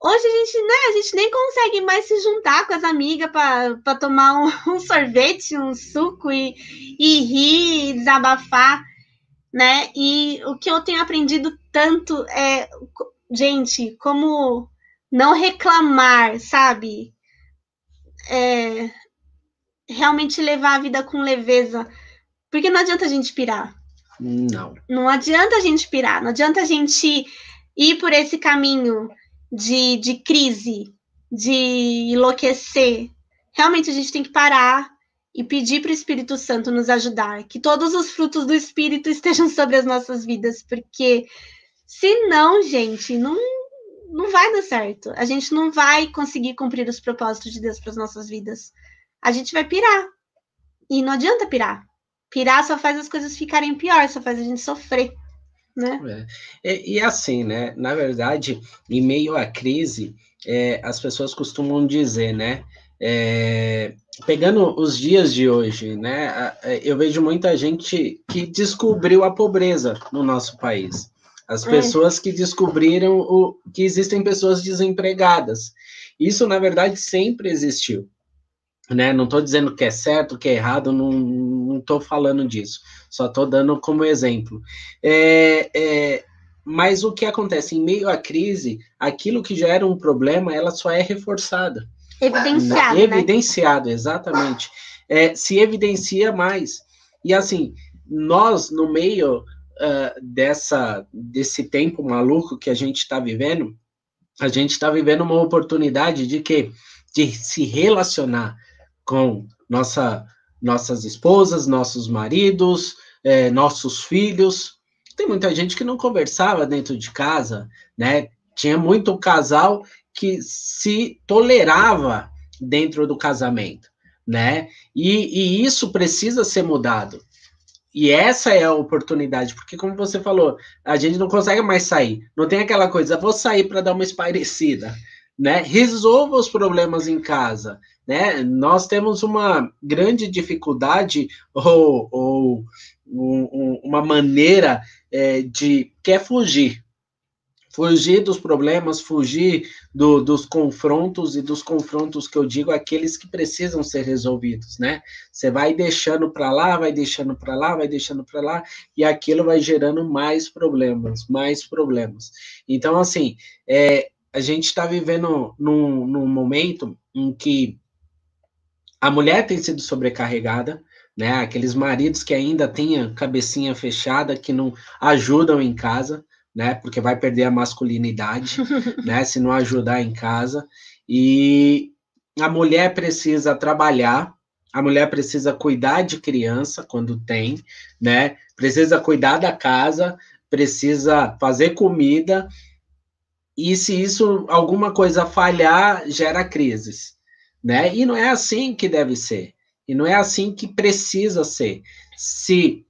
Hoje a gente, né, a gente nem consegue mais se juntar com as amigas para tomar um, (laughs) um, sorvete, um suco e, e rir, e desabafar né? E o que eu tenho aprendido tanto é, gente, como não reclamar, sabe? É, realmente levar a vida com leveza. Porque não adianta a gente pirar. Não. Não adianta a gente pirar, não adianta a gente ir por esse caminho de, de crise, de enlouquecer. Realmente a gente tem que parar e pedir para o Espírito Santo nos ajudar, que todos os frutos do Espírito estejam sobre as nossas vidas, porque se não, gente, não, não vai dar certo. A gente não vai conseguir cumprir os propósitos de Deus para as nossas vidas. A gente vai pirar. E não adianta pirar. Pirar só faz as coisas ficarem pior, só faz a gente sofrer. Né? É. E, e, assim, né? Na verdade, em meio à crise, é, as pessoas costumam dizer, né? É, pegando os dias de hoje, né, eu vejo muita gente que descobriu a pobreza no nosso país. As é. pessoas que descobriram o, que existem pessoas desempregadas. Isso, na verdade, sempre existiu. Né? Não estou dizendo que é certo, que é errado, não estou falando disso. Só estou dando como exemplo. É, é, mas o que acontece em meio à crise, aquilo que já era um problema, ela só é reforçada. Evidenciado. Né? Evidenciado, exatamente. É, se evidencia mais. E assim, nós, no meio uh, dessa, desse tempo maluco que a gente está vivendo, a gente está vivendo uma oportunidade de que de se relacionar com nossa, nossas esposas, nossos maridos, é, nossos filhos. Tem muita gente que não conversava dentro de casa, né? Tinha muito casal que se tolerava dentro do casamento, né? E, e, isso precisa ser mudado. E essa é a oportunidade, porque como você falou, a gente não consegue mais sair. Não tem aquela coisa, vou sair para dar uma espairecida, né? Resolva os problemas em casa, né? Nós temos uma grande dificuldade (laughs) ou, ou um, uma maneira é, de quer fugir, fugir dos problemas, fugir do, dos confrontos e dos confrontos que eu digo aqueles que precisam ser resolvidos, né? Você vai deixando para lá, vai deixando para lá, vai deixando para lá e aquilo vai gerando mais problemas, mais problemas. Então, assim, é, a gente está vivendo num, num momento em que a mulher tem sido sobrecarregada, né? Aqueles maridos que ainda têm a cabecinha fechada, que não ajudam em casa, né? Porque vai perder a masculinidade, (laughs) né? Se não ajudar em casa. E a mulher precisa trabalhar, a mulher precisa cuidar de criança quando tem, né? Precisa cuidar da casa, precisa fazer comida. E se isso alguma coisa falhar, gera crises, né? E não é assim que deve ser. E não é assim que precisa ser. Se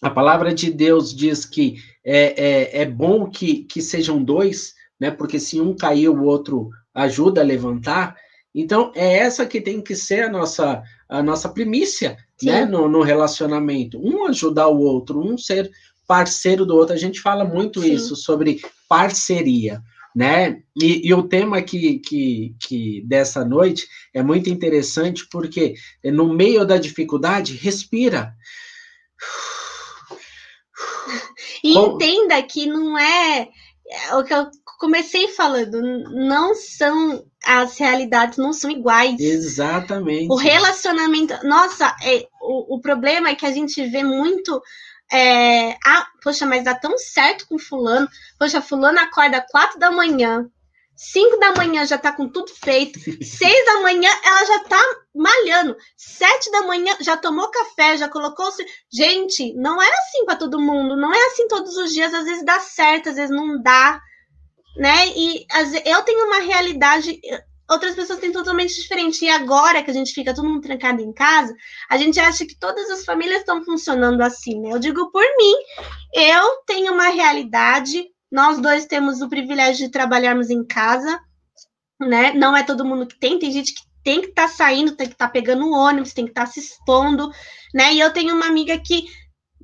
a palavra de Deus diz que é, é, é bom que, que sejam dois, né? Porque se um cair, o outro ajuda a levantar. Então, é essa que tem que ser a nossa, a nossa primícia, né? No, no, relacionamento. Um ajudar o outro, um ser parceiro do outro. A gente fala muito Sim. isso sobre parceria. né? E, e, o tema que, que, que dessa noite é muito interessante porque no meio da dificuldade, respira. E entenda que não é, é o que eu comecei falando, não são as realidades não são iguais. Exatamente. O relacionamento, nossa, é, o, o problema é que a gente vê muito é, ah, poxa, mas dá tão certo com fulano. Poxa, fulano acorda quatro da manhã, cinco da manhã já tá com tudo feito, (laughs) seis da manhã ela já tá malhando, sete da manhã já tomou café, já colocou. Gente, não é assim para todo mundo, não é assim todos os dias. Às vezes dá certo, às vezes não dá, né? E eu tenho uma realidade outras pessoas têm totalmente diferente. E agora que a gente fica todo mundo trancado em casa, a gente acha que todas as famílias estão funcionando assim, né? Eu digo por mim, eu tenho uma realidade, nós dois temos o privilégio de trabalharmos em casa, né? Não é todo mundo que tem, tem gente que tem que estar tá saindo, tem que estar tá pegando um ônibus, tem que estar tá se expondo, né? E eu tenho uma amiga que,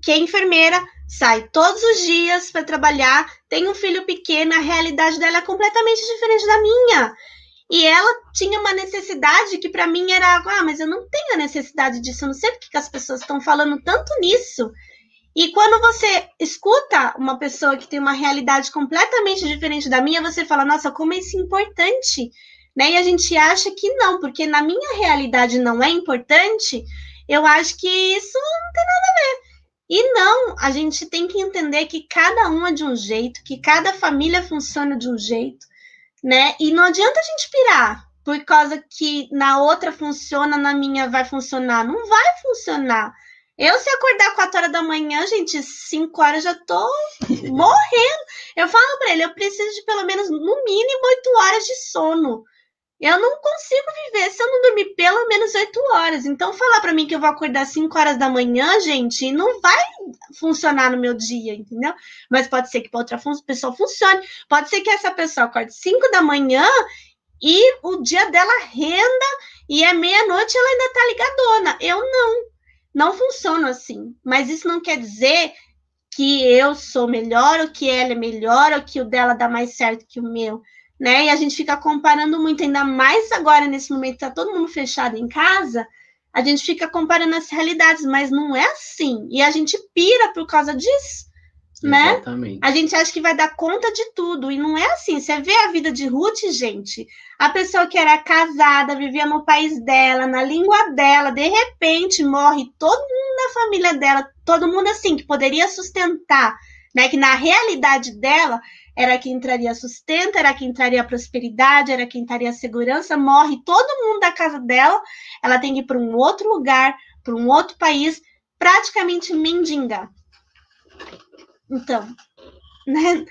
que é enfermeira, sai todos os dias para trabalhar, tem um filho pequeno, a realidade dela é completamente diferente da minha. E ela tinha uma necessidade que para mim era, ah, mas eu não tenho a necessidade disso, eu não sei porque que as pessoas estão falando tanto nisso. E quando você escuta uma pessoa que tem uma realidade completamente diferente da minha, você fala, nossa, como é isso importante, né? E a gente acha que não, porque na minha realidade não é importante, eu acho que isso não tem nada a ver. E não, a gente tem que entender que cada um é de um jeito, que cada família funciona de um jeito né? E não adianta a gente pirar por causa que na outra funciona, na minha vai funcionar. Não vai funcionar. Eu, se acordar 4 horas da manhã, gente, 5 horas já tô morrendo. Eu falo para ele, eu preciso de pelo menos, no mínimo, 8 horas de sono. Eu não consigo viver se eu não dormir pelo menos 8 horas. Então, falar para mim que eu vou acordar 5 horas da manhã, gente, não vai funcionar no meu dia, entendeu? Mas pode ser que para outra pessoa funcione. Pode ser que essa pessoa acorde 5 da manhã e o dia dela renda e é meia-noite ela ainda tá ligadona. Eu não. Não funciona assim. Mas isso não quer dizer que eu sou melhor, ou que ela é melhor, ou que o dela dá mais certo que o meu né? E a gente fica comparando muito, ainda mais agora nesse momento que tá todo mundo fechado em casa, a gente fica comparando as realidades, mas não é assim. E a gente pira por causa disso, né? Exatamente. A gente acha que vai dar conta de tudo, e não é assim. Você vê a vida de Ruth, gente, a pessoa que era casada, vivia no país dela, na língua dela, de repente morre todo mundo da família dela, todo mundo assim, que poderia sustentar, né? Que na realidade dela era quem traria sustento, era quem traria prosperidade, era quem traria segurança, morre todo mundo da casa dela, ela tem que ir para um outro lugar, para um outro país, praticamente mendiga. Então, (laughs) né?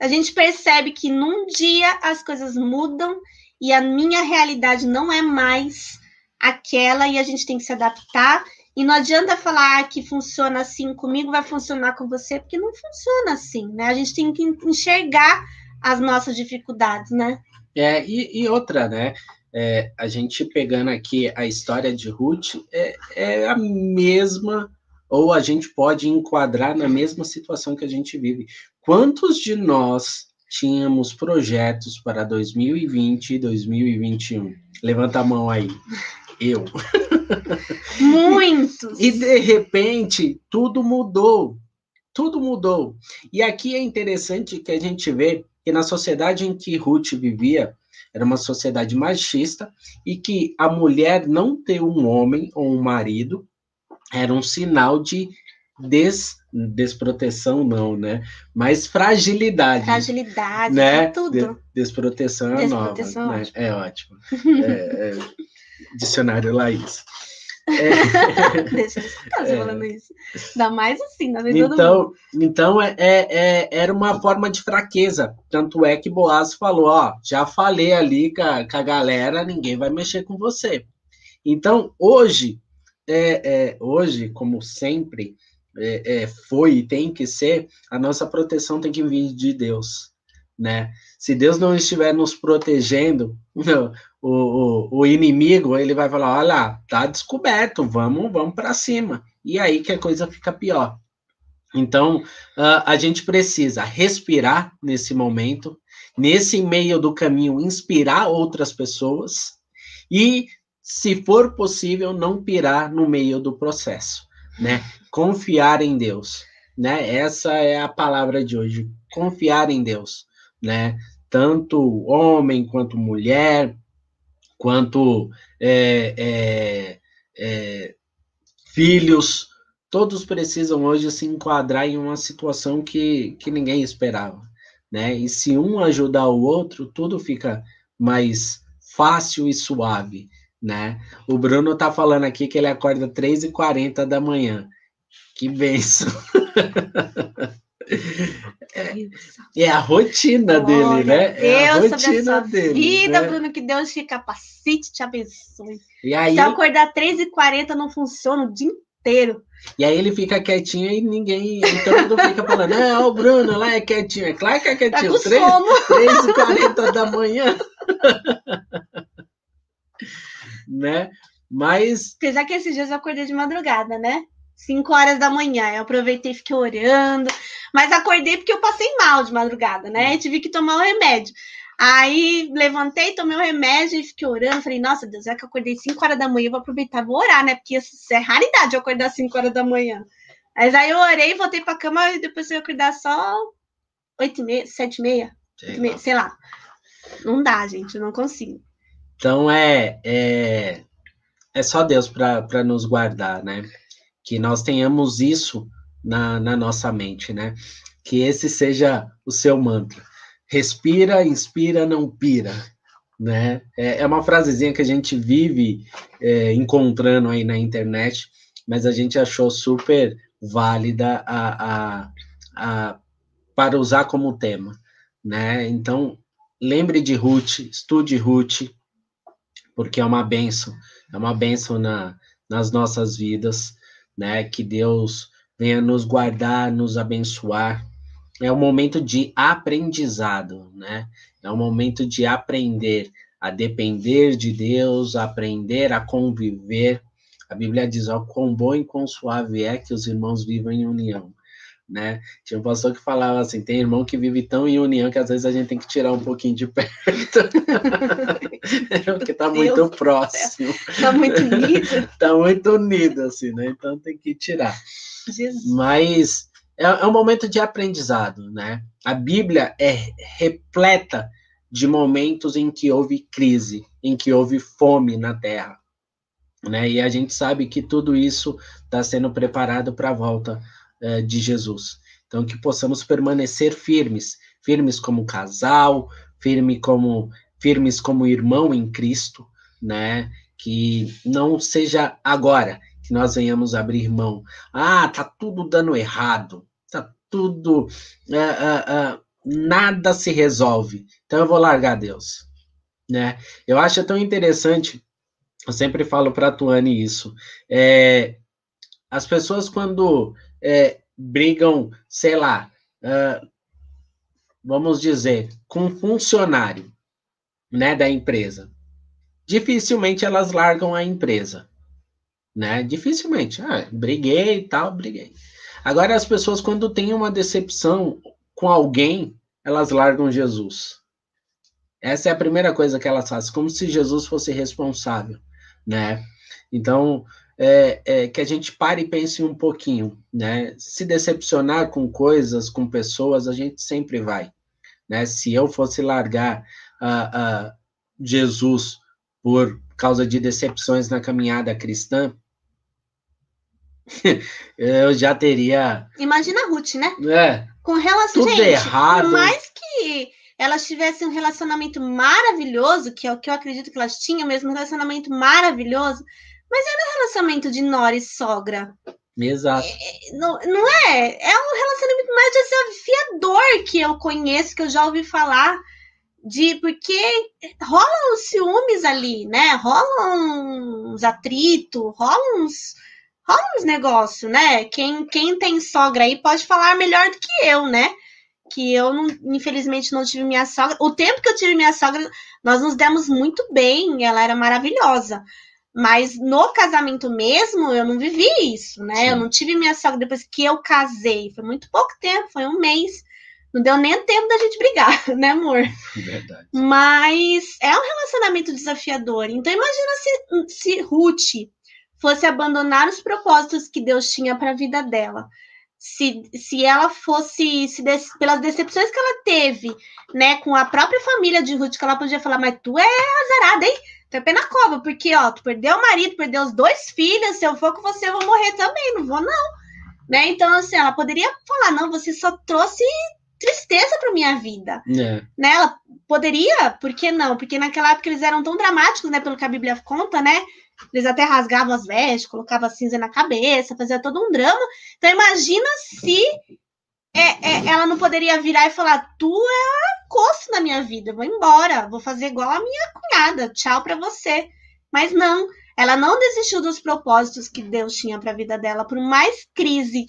A gente percebe que num dia as coisas mudam e a minha realidade não é mais aquela e a gente tem que se adaptar e não adianta falar que funciona assim comigo, vai funcionar com você, porque não funciona assim, né? A gente tem que enxergar as nossas dificuldades, né? É, e, e outra, né? É, a gente pegando aqui a história de Ruth, é, é a mesma, ou a gente pode enquadrar na mesma situação que a gente vive. Quantos de nós tínhamos projetos para 2020 e 2021? Levanta a mão aí. Eu. (laughs) Muitos! e de repente, tudo mudou. Tudo mudou. E aqui é interessante que a gente vê que na sociedade em que Ruth vivia, era uma sociedade machista e que a mulher não ter um homem ou um marido era um sinal de des, desproteção, não, né? Mas fragilidade. Fragilidade, né? tudo. De, desproteção é desproteção nova. É, né? é ótimo. (laughs) é, é, dicionário Laís. É... (laughs) Deixa eu escutar é... falando isso. Ainda mais assim, na vida então, Então, é, é, é, era uma forma de fraqueza. Tanto é que Boaz falou: Ó, já falei ali com a, com a galera, ninguém vai mexer com você. Então, hoje, é, é, hoje, como sempre é, é, foi e tem que ser, a nossa proteção tem que vir de Deus. Né? Se Deus não estiver nos protegendo, (laughs) o, o, o inimigo ele vai falar: olha, tá descoberto, vamos, vamos para cima. E aí que a coisa fica pior. Então, a gente precisa respirar nesse momento, nesse meio do caminho, inspirar outras pessoas e, se for possível, não pirar no meio do processo, né? Confiar em Deus, né? Essa é a palavra de hoje, confiar em Deus, né? Tanto homem quanto mulher, quanto é, é, é, filhos, todos precisam hoje se enquadrar em uma situação que, que ninguém esperava, né? E se um ajudar o outro, tudo fica mais fácil e suave, né? O Bruno tá falando aqui que ele acorda 3h40 da manhã. Que benção! (laughs) É, é, a rotina dele, né? Deus é a rotina dele. Vida, né? Bruno, que Deus te capacite, te abençoe. E aí, então, acordar 3h40 não funciona o dia inteiro. E aí ele fica quietinho e ninguém. Então mundo fica falando, não, o Bruno lá é quietinho. É claro que é tá quietinho. Tá 3, 3 e 40 da manhã. (laughs) né? Mas. Apesar que esses dias eu acordei de madrugada, né? 5 horas da manhã. Eu aproveitei e fiquei orando. Mas acordei porque eu passei mal de madrugada, né? E tive que tomar o remédio. Aí levantei, tomei o remédio e fiquei orando. Falei, nossa Deus, é que eu acordei 5 horas da manhã, eu vou aproveitar, vou orar, né? Porque isso é raridade eu acordar 5 horas da manhã. Mas aí eu orei, voltei pra cama e depois eu ia acordar só 8 e meia, 7 e meia, sei, meia, sei lá. Não dá, gente, eu não consigo. Então é, é, é só Deus para nos guardar, né? Que nós tenhamos isso na, na nossa mente, né? Que esse seja o seu mantra respira, inspira, não pira. Né? É, é uma frasezinha que a gente vive é, encontrando aí na internet, mas a gente achou super válida a, a, a, para usar como tema. Né? Então, lembre de Ruth, estude Ruth, porque é uma benção, é uma benção na, nas nossas vidas, né? Que Deus venha nos guardar, nos abençoar, é um momento de aprendizado, né? É um momento de aprender a depender de Deus, aprender a conviver. A Bíblia diz: ó, quão bom e quão suave é que os irmãos vivam em união. Né? Tinha um pastor que falava assim: tem irmão que vive tão em união que às vezes a gente tem que tirar um pouquinho de perto, (laughs) porque está muito próximo. Está muito unido. Está (laughs) muito unido, assim, né? Então tem que tirar. Jesus. Mas é, é um momento de aprendizado, né? A Bíblia é repleta de momentos em que houve crise, em que houve fome na terra. Né? E a gente sabe que tudo isso está sendo preparado para a volta uh, de Jesus. Então, que possamos permanecer firmes, firmes como casal, firme como, firmes como irmão em Cristo, né? Que não seja agora que nós venhamos abrir mão. Ah, tá tudo dando errado tudo, uh, uh, uh, nada se resolve. Então eu vou largar Deus, né? Eu acho tão interessante. Eu sempre falo para a Tuane isso. É, as pessoas quando é, brigam, sei lá, vamos dizer, com um funcionário, né, da empresa, dificilmente elas largam a empresa, né? Dificilmente. Ah, briguei e tal, briguei. Agora, as pessoas, quando têm uma decepção com alguém, elas largam Jesus. Essa é a primeira coisa que elas fazem, como se Jesus fosse responsável, né? Então, é, é, que a gente pare e pense um pouquinho, né? Se decepcionar com coisas, com pessoas, a gente sempre vai, né? Se eu fosse largar uh, uh, Jesus por causa de decepções na caminhada cristã, (laughs) eu já teria. Imagina a Ruth, né? É. Com relação. Tudo gente, errado. Por mais que elas tivessem um relacionamento maravilhoso, que é o que eu acredito que elas tinham, mesmo um relacionamento maravilhoso, mas era um relacionamento de nora e sogra. Exato. É, não, não é? É um relacionamento mais desafiador que eu conheço, que eu já ouvi falar de porque rolam os ciúmes ali, né? Rolam uns atritos, rolam uns, rola uns negócios, né? Quem, quem tem sogra aí pode falar melhor do que eu, né? Que eu, não, infelizmente, não tive minha sogra. O tempo que eu tive minha sogra, nós nos demos muito bem, ela era maravilhosa. Mas no casamento mesmo, eu não vivi isso, né? Sim. Eu não tive minha sogra depois que eu casei. Foi muito pouco tempo, foi um mês. Não deu nem tempo da gente brigar, (laughs) né, amor? Verdade. Mas é um relacionamento desafiador. Então imagina se, se Ruth fosse abandonar os propósitos que Deus tinha para a vida dela. Se, se ela fosse, se des, pelas decepções que ela teve, né, com a própria família de Ruth, que ela podia falar, mas tu é azarada, hein? Tu é pena cova, porque, ó, tu perdeu o marido, perdeu os dois filhos, se eu for com você, eu vou morrer também, não vou, não. Né? Então, assim, ela poderia falar, não, você só trouxe tristeza para minha vida. É. Né? Ela poderia, por que não? Porque naquela época eles eram tão dramáticos, né? Pelo que a Bíblia conta, né? Eles até rasgavam as vestes, colocavam cinza na cabeça, fazia todo um drama. Então imagina se é, é, ela não poderia virar e falar: Tu é coço na minha vida, vou embora, vou fazer igual a minha cunhada, tchau para você. Mas não, ela não desistiu dos propósitos que Deus tinha para a vida dela, por mais crise,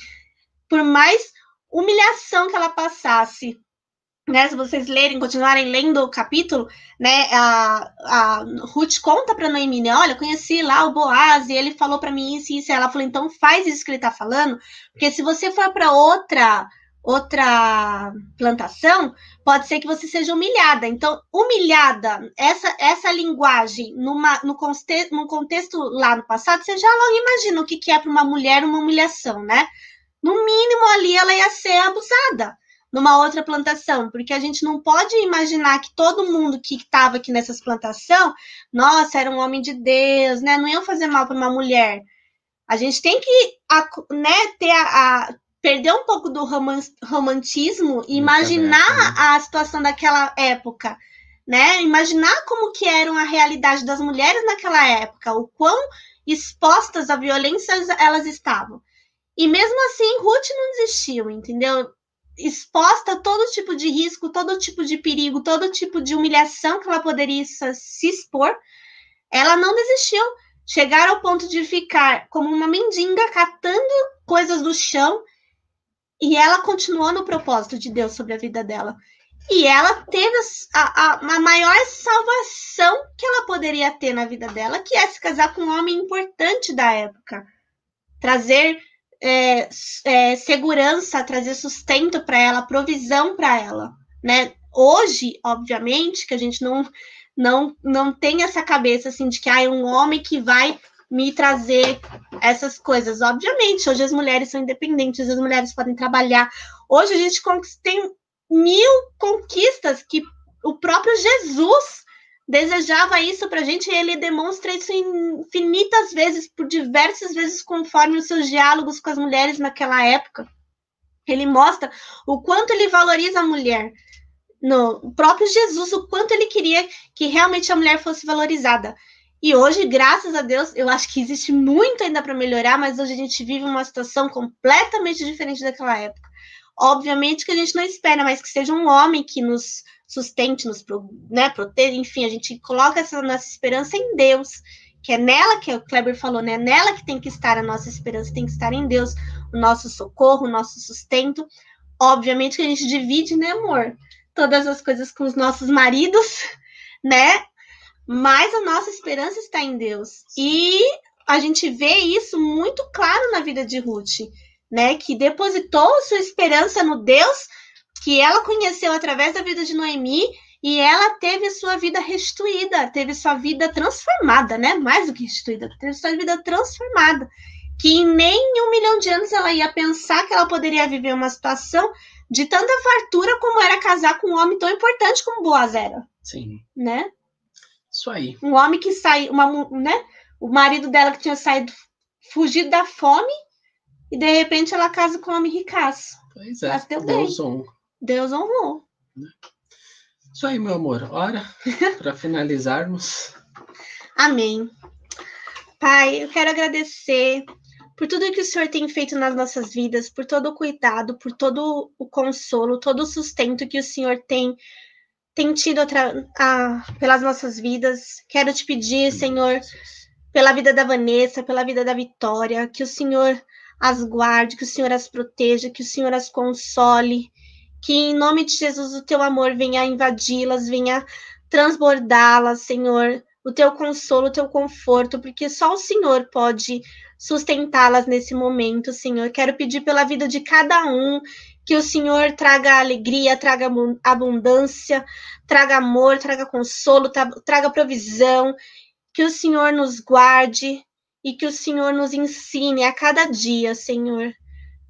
por mais humilhação que ela passasse. Né, se vocês lerem, continuarem lendo o capítulo, né, a, a Ruth conta para Noemi, né, olha, conheci lá o Boaz e ele falou para mim isso e isso. Ela falou, então faz isso que ele está falando, porque se você for para outra outra plantação, pode ser que você seja humilhada. Então, humilhada, essa essa linguagem numa, no, conte, no contexto lá no passado, você já logo imagina o que, que é para uma mulher uma humilhação, né? No mínimo ali ela ia ser abusada numa outra plantação, porque a gente não pode imaginar que todo mundo que estava aqui nessas plantações, nossa, era um homem de Deus, né? Não iam fazer mal para uma mulher. A gente tem que né, ter a, a perder um pouco do romantismo e imaginar né? a situação daquela época, né? Imaginar como que era a realidade das mulheres naquela época, o quão expostas à violência elas estavam. E mesmo assim, Ruth não desistiu, entendeu? Exposta a todo tipo de risco, todo tipo de perigo, todo tipo de humilhação que ela poderia se expor, ela não desistiu. Chegar ao ponto de ficar como uma mendiga catando coisas do chão e ela continuou no propósito de Deus sobre a vida dela. E ela teve a, a, a, maior salvação que ela poderia ter na vida dela, que é se casar com um homem importante da época. Trazer é, é, segurança, trazer sustento para ela, provisão para ela. Né? Hoje, obviamente, que a gente não, não, não tem essa cabeça assim de que ah, é um homem que vai me trazer essas coisas. Obviamente, hoje as mulheres são independentes, as mulheres podem trabalhar. Hoje a gente tem mil conquistas que o próprio Jesus desejava isso para a gente e ele demonstra isso infinitas vezes, por diversas vezes, conforme os seus diálogos com as mulheres naquela época. Ele mostra o quanto ele valoriza a mulher. No próprio Jesus, o quanto ele queria que realmente a mulher fosse valorizada. E hoje, graças a Deus, eu acho que existe muito ainda para melhorar, mas hoje a gente vive uma situação completamente diferente daquela época. Obviamente que a gente não espera, mas que seja um homem que nos sustente, nos né, proteja, enfim, a gente coloca essa nossa esperança em Deus, que é nela que o Kleber falou, né? Nela que tem que estar a nossa esperança, tem que estar em Deus, o nosso socorro, o nosso sustento. Obviamente que a gente divide, né, amor? Todas as coisas com os nossos maridos, né? Mas a nossa esperança está em Deus. E a gente vê isso muito claro na vida de Ruth, né? Que depositou sua esperança no Deus que ela conheceu através da vida de Noemi e ela teve sua vida restituída, teve sua vida transformada, né? Mais do que restituída, teve sua vida transformada. Que em nem um milhão de anos ela ia pensar que ela poderia viver uma situação de tanta fartura como era casar com um homem tão importante como Boaz era. Sim. Né? Isso aí. Um homem que sai, uma, né? O marido dela que tinha saído, fugido da fome, e de repente ela casa com um homem ricaço. Pois é. Mas deu Deus bem. honrou. Deus honrou. Isso aí, meu amor. Ora, (laughs) para finalizarmos. Amém. Pai, eu quero agradecer por tudo que o Senhor tem feito nas nossas vidas, por todo o cuidado, por todo o consolo, todo o sustento que o Senhor tem tem tido a, pelas nossas vidas. Quero te pedir, Senhor, pela vida da Vanessa, pela vida da Vitória, que o Senhor as guarde, que o Senhor as proteja, que o Senhor as console, que em nome de Jesus o teu amor venha invadi-las, venha transbordá-las, Senhor, o teu consolo, o teu conforto, porque só o Senhor pode sustentá-las nesse momento, Senhor. Quero pedir pela vida de cada um Que o Senhor traga alegria, traga abundância, traga amor, traga consolo, traga provisão. Que o Senhor nos guarde e que o Senhor nos ensine a cada dia, Senhor.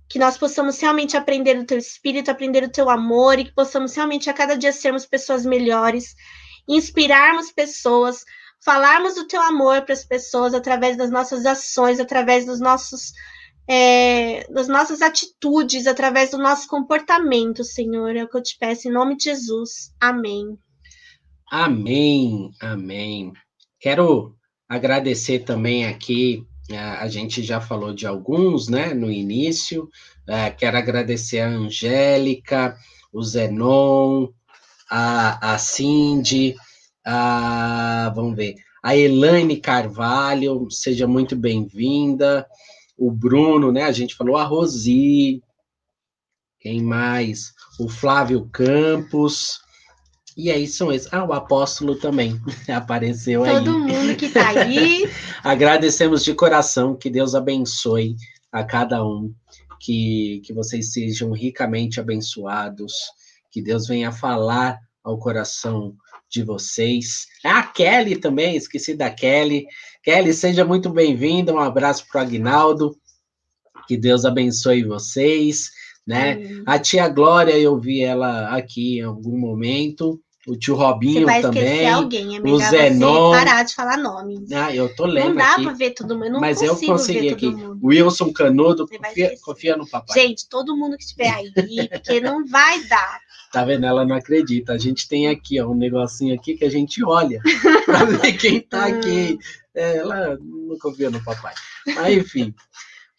Que nós possamos realmente aprender o teu espírito, aprender o teu amor e que possamos realmente a cada dia sermos pessoas melhores, inspirarmos pessoas, falarmos do teu amor para as pessoas através das nossas ações, através dos nossos é, das nossas atitudes, através do nosso comportamento, Senhor. É o que eu te peço em nome de Jesus. Amém. Amém, amém. Quero agradecer também aqui, é, a gente já falou de alguns, né, no início. É, quero agradecer a Angélica, o Zenon, a, a Cindy, a, vamos ver, a Elaine Carvalho, seja muito bem-vinda o Bruno, né? A gente falou a Rosi, quem mais? O Flávio Campos. E aí são esses. Ah, o apóstolo também (laughs) apareceu Todo aí. Todo mundo que está aí. (laughs) Agradecemos de coração, que Deus abençoe a cada um, que, que vocês sejam ricamente abençoados, que Deus venha falar ao coração de vocês. A Kelly também, esqueci da Kelly. Kelly, seja muito bem-vinda. Um abraço para o Agnaldo. Que Deus abençoe vocês. Né? A tia Glória, eu vi ela aqui em algum momento. O tio Robinho você vai também. alguém, é o Zenon. parar de falar nome. Ah, eu tô lendo. Não dá para ver todo mundo. Mas eu consegui aqui. Wilson Canudo, confia, confia, no papai. Gente, todo mundo que estiver aí, porque não vai dar. Tá vendo? Ela não acredita. A gente tem aqui, ó, um negocinho aqui que a gente olha (laughs) para ver quem tá aqui. É, ela não confia no papai. Mas, enfim.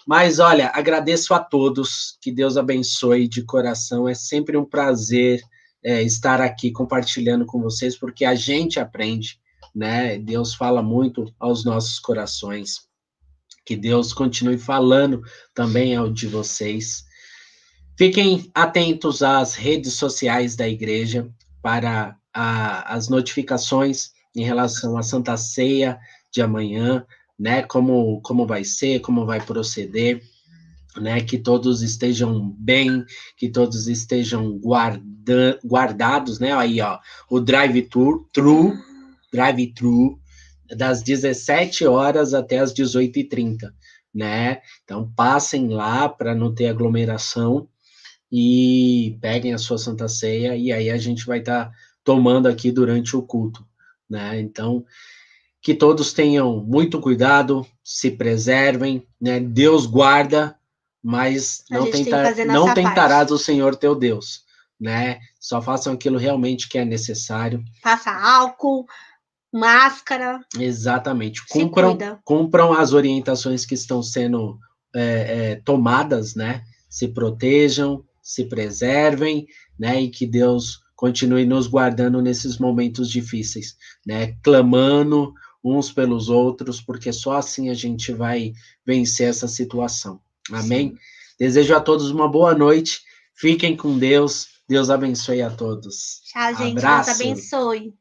Mas olha, agradeço a todos. Que Deus abençoe de coração. É sempre um prazer é, estar aqui compartilhando com vocês, porque a gente aprende, né? Deus fala muito aos nossos corações. Que Deus continue falando também ao de vocês. Fiquem atentos às redes sociais da igreja para a, as notificações em relação à Santa Ceia de amanhã, né? Como, como vai ser, como vai proceder, né? Que todos estejam bem, que todos estejam guarda, guardados, né? Aí, ó, o drive-thru, drive-thru, das 17 horas até as 18h30, né? Então, passem lá para não ter aglomeração, e peguem a sua Santa Ceia, e aí a gente vai estar tá tomando aqui durante o culto, né? Então, que todos tenham muito cuidado, se preservem, né? Deus guarda, mas não, tenta, não tentarás o Senhor teu Deus, né? Só façam aquilo realmente que é necessário. Faça álcool, máscara. Exatamente. Cumpram, cumpram as orientações que estão sendo é, é, tomadas, né? Se protejam, se preservem, né? E que Deus continue nos guardando nesses momentos difíceis, né? Clamando uns pelos outros, porque só assim a gente vai vencer essa situação. Amém? Sim. Desejo a todos uma boa noite. Fiquem com Deus. Deus abençoe a todos. Tchau, gente. Abraço. Deus abençoe.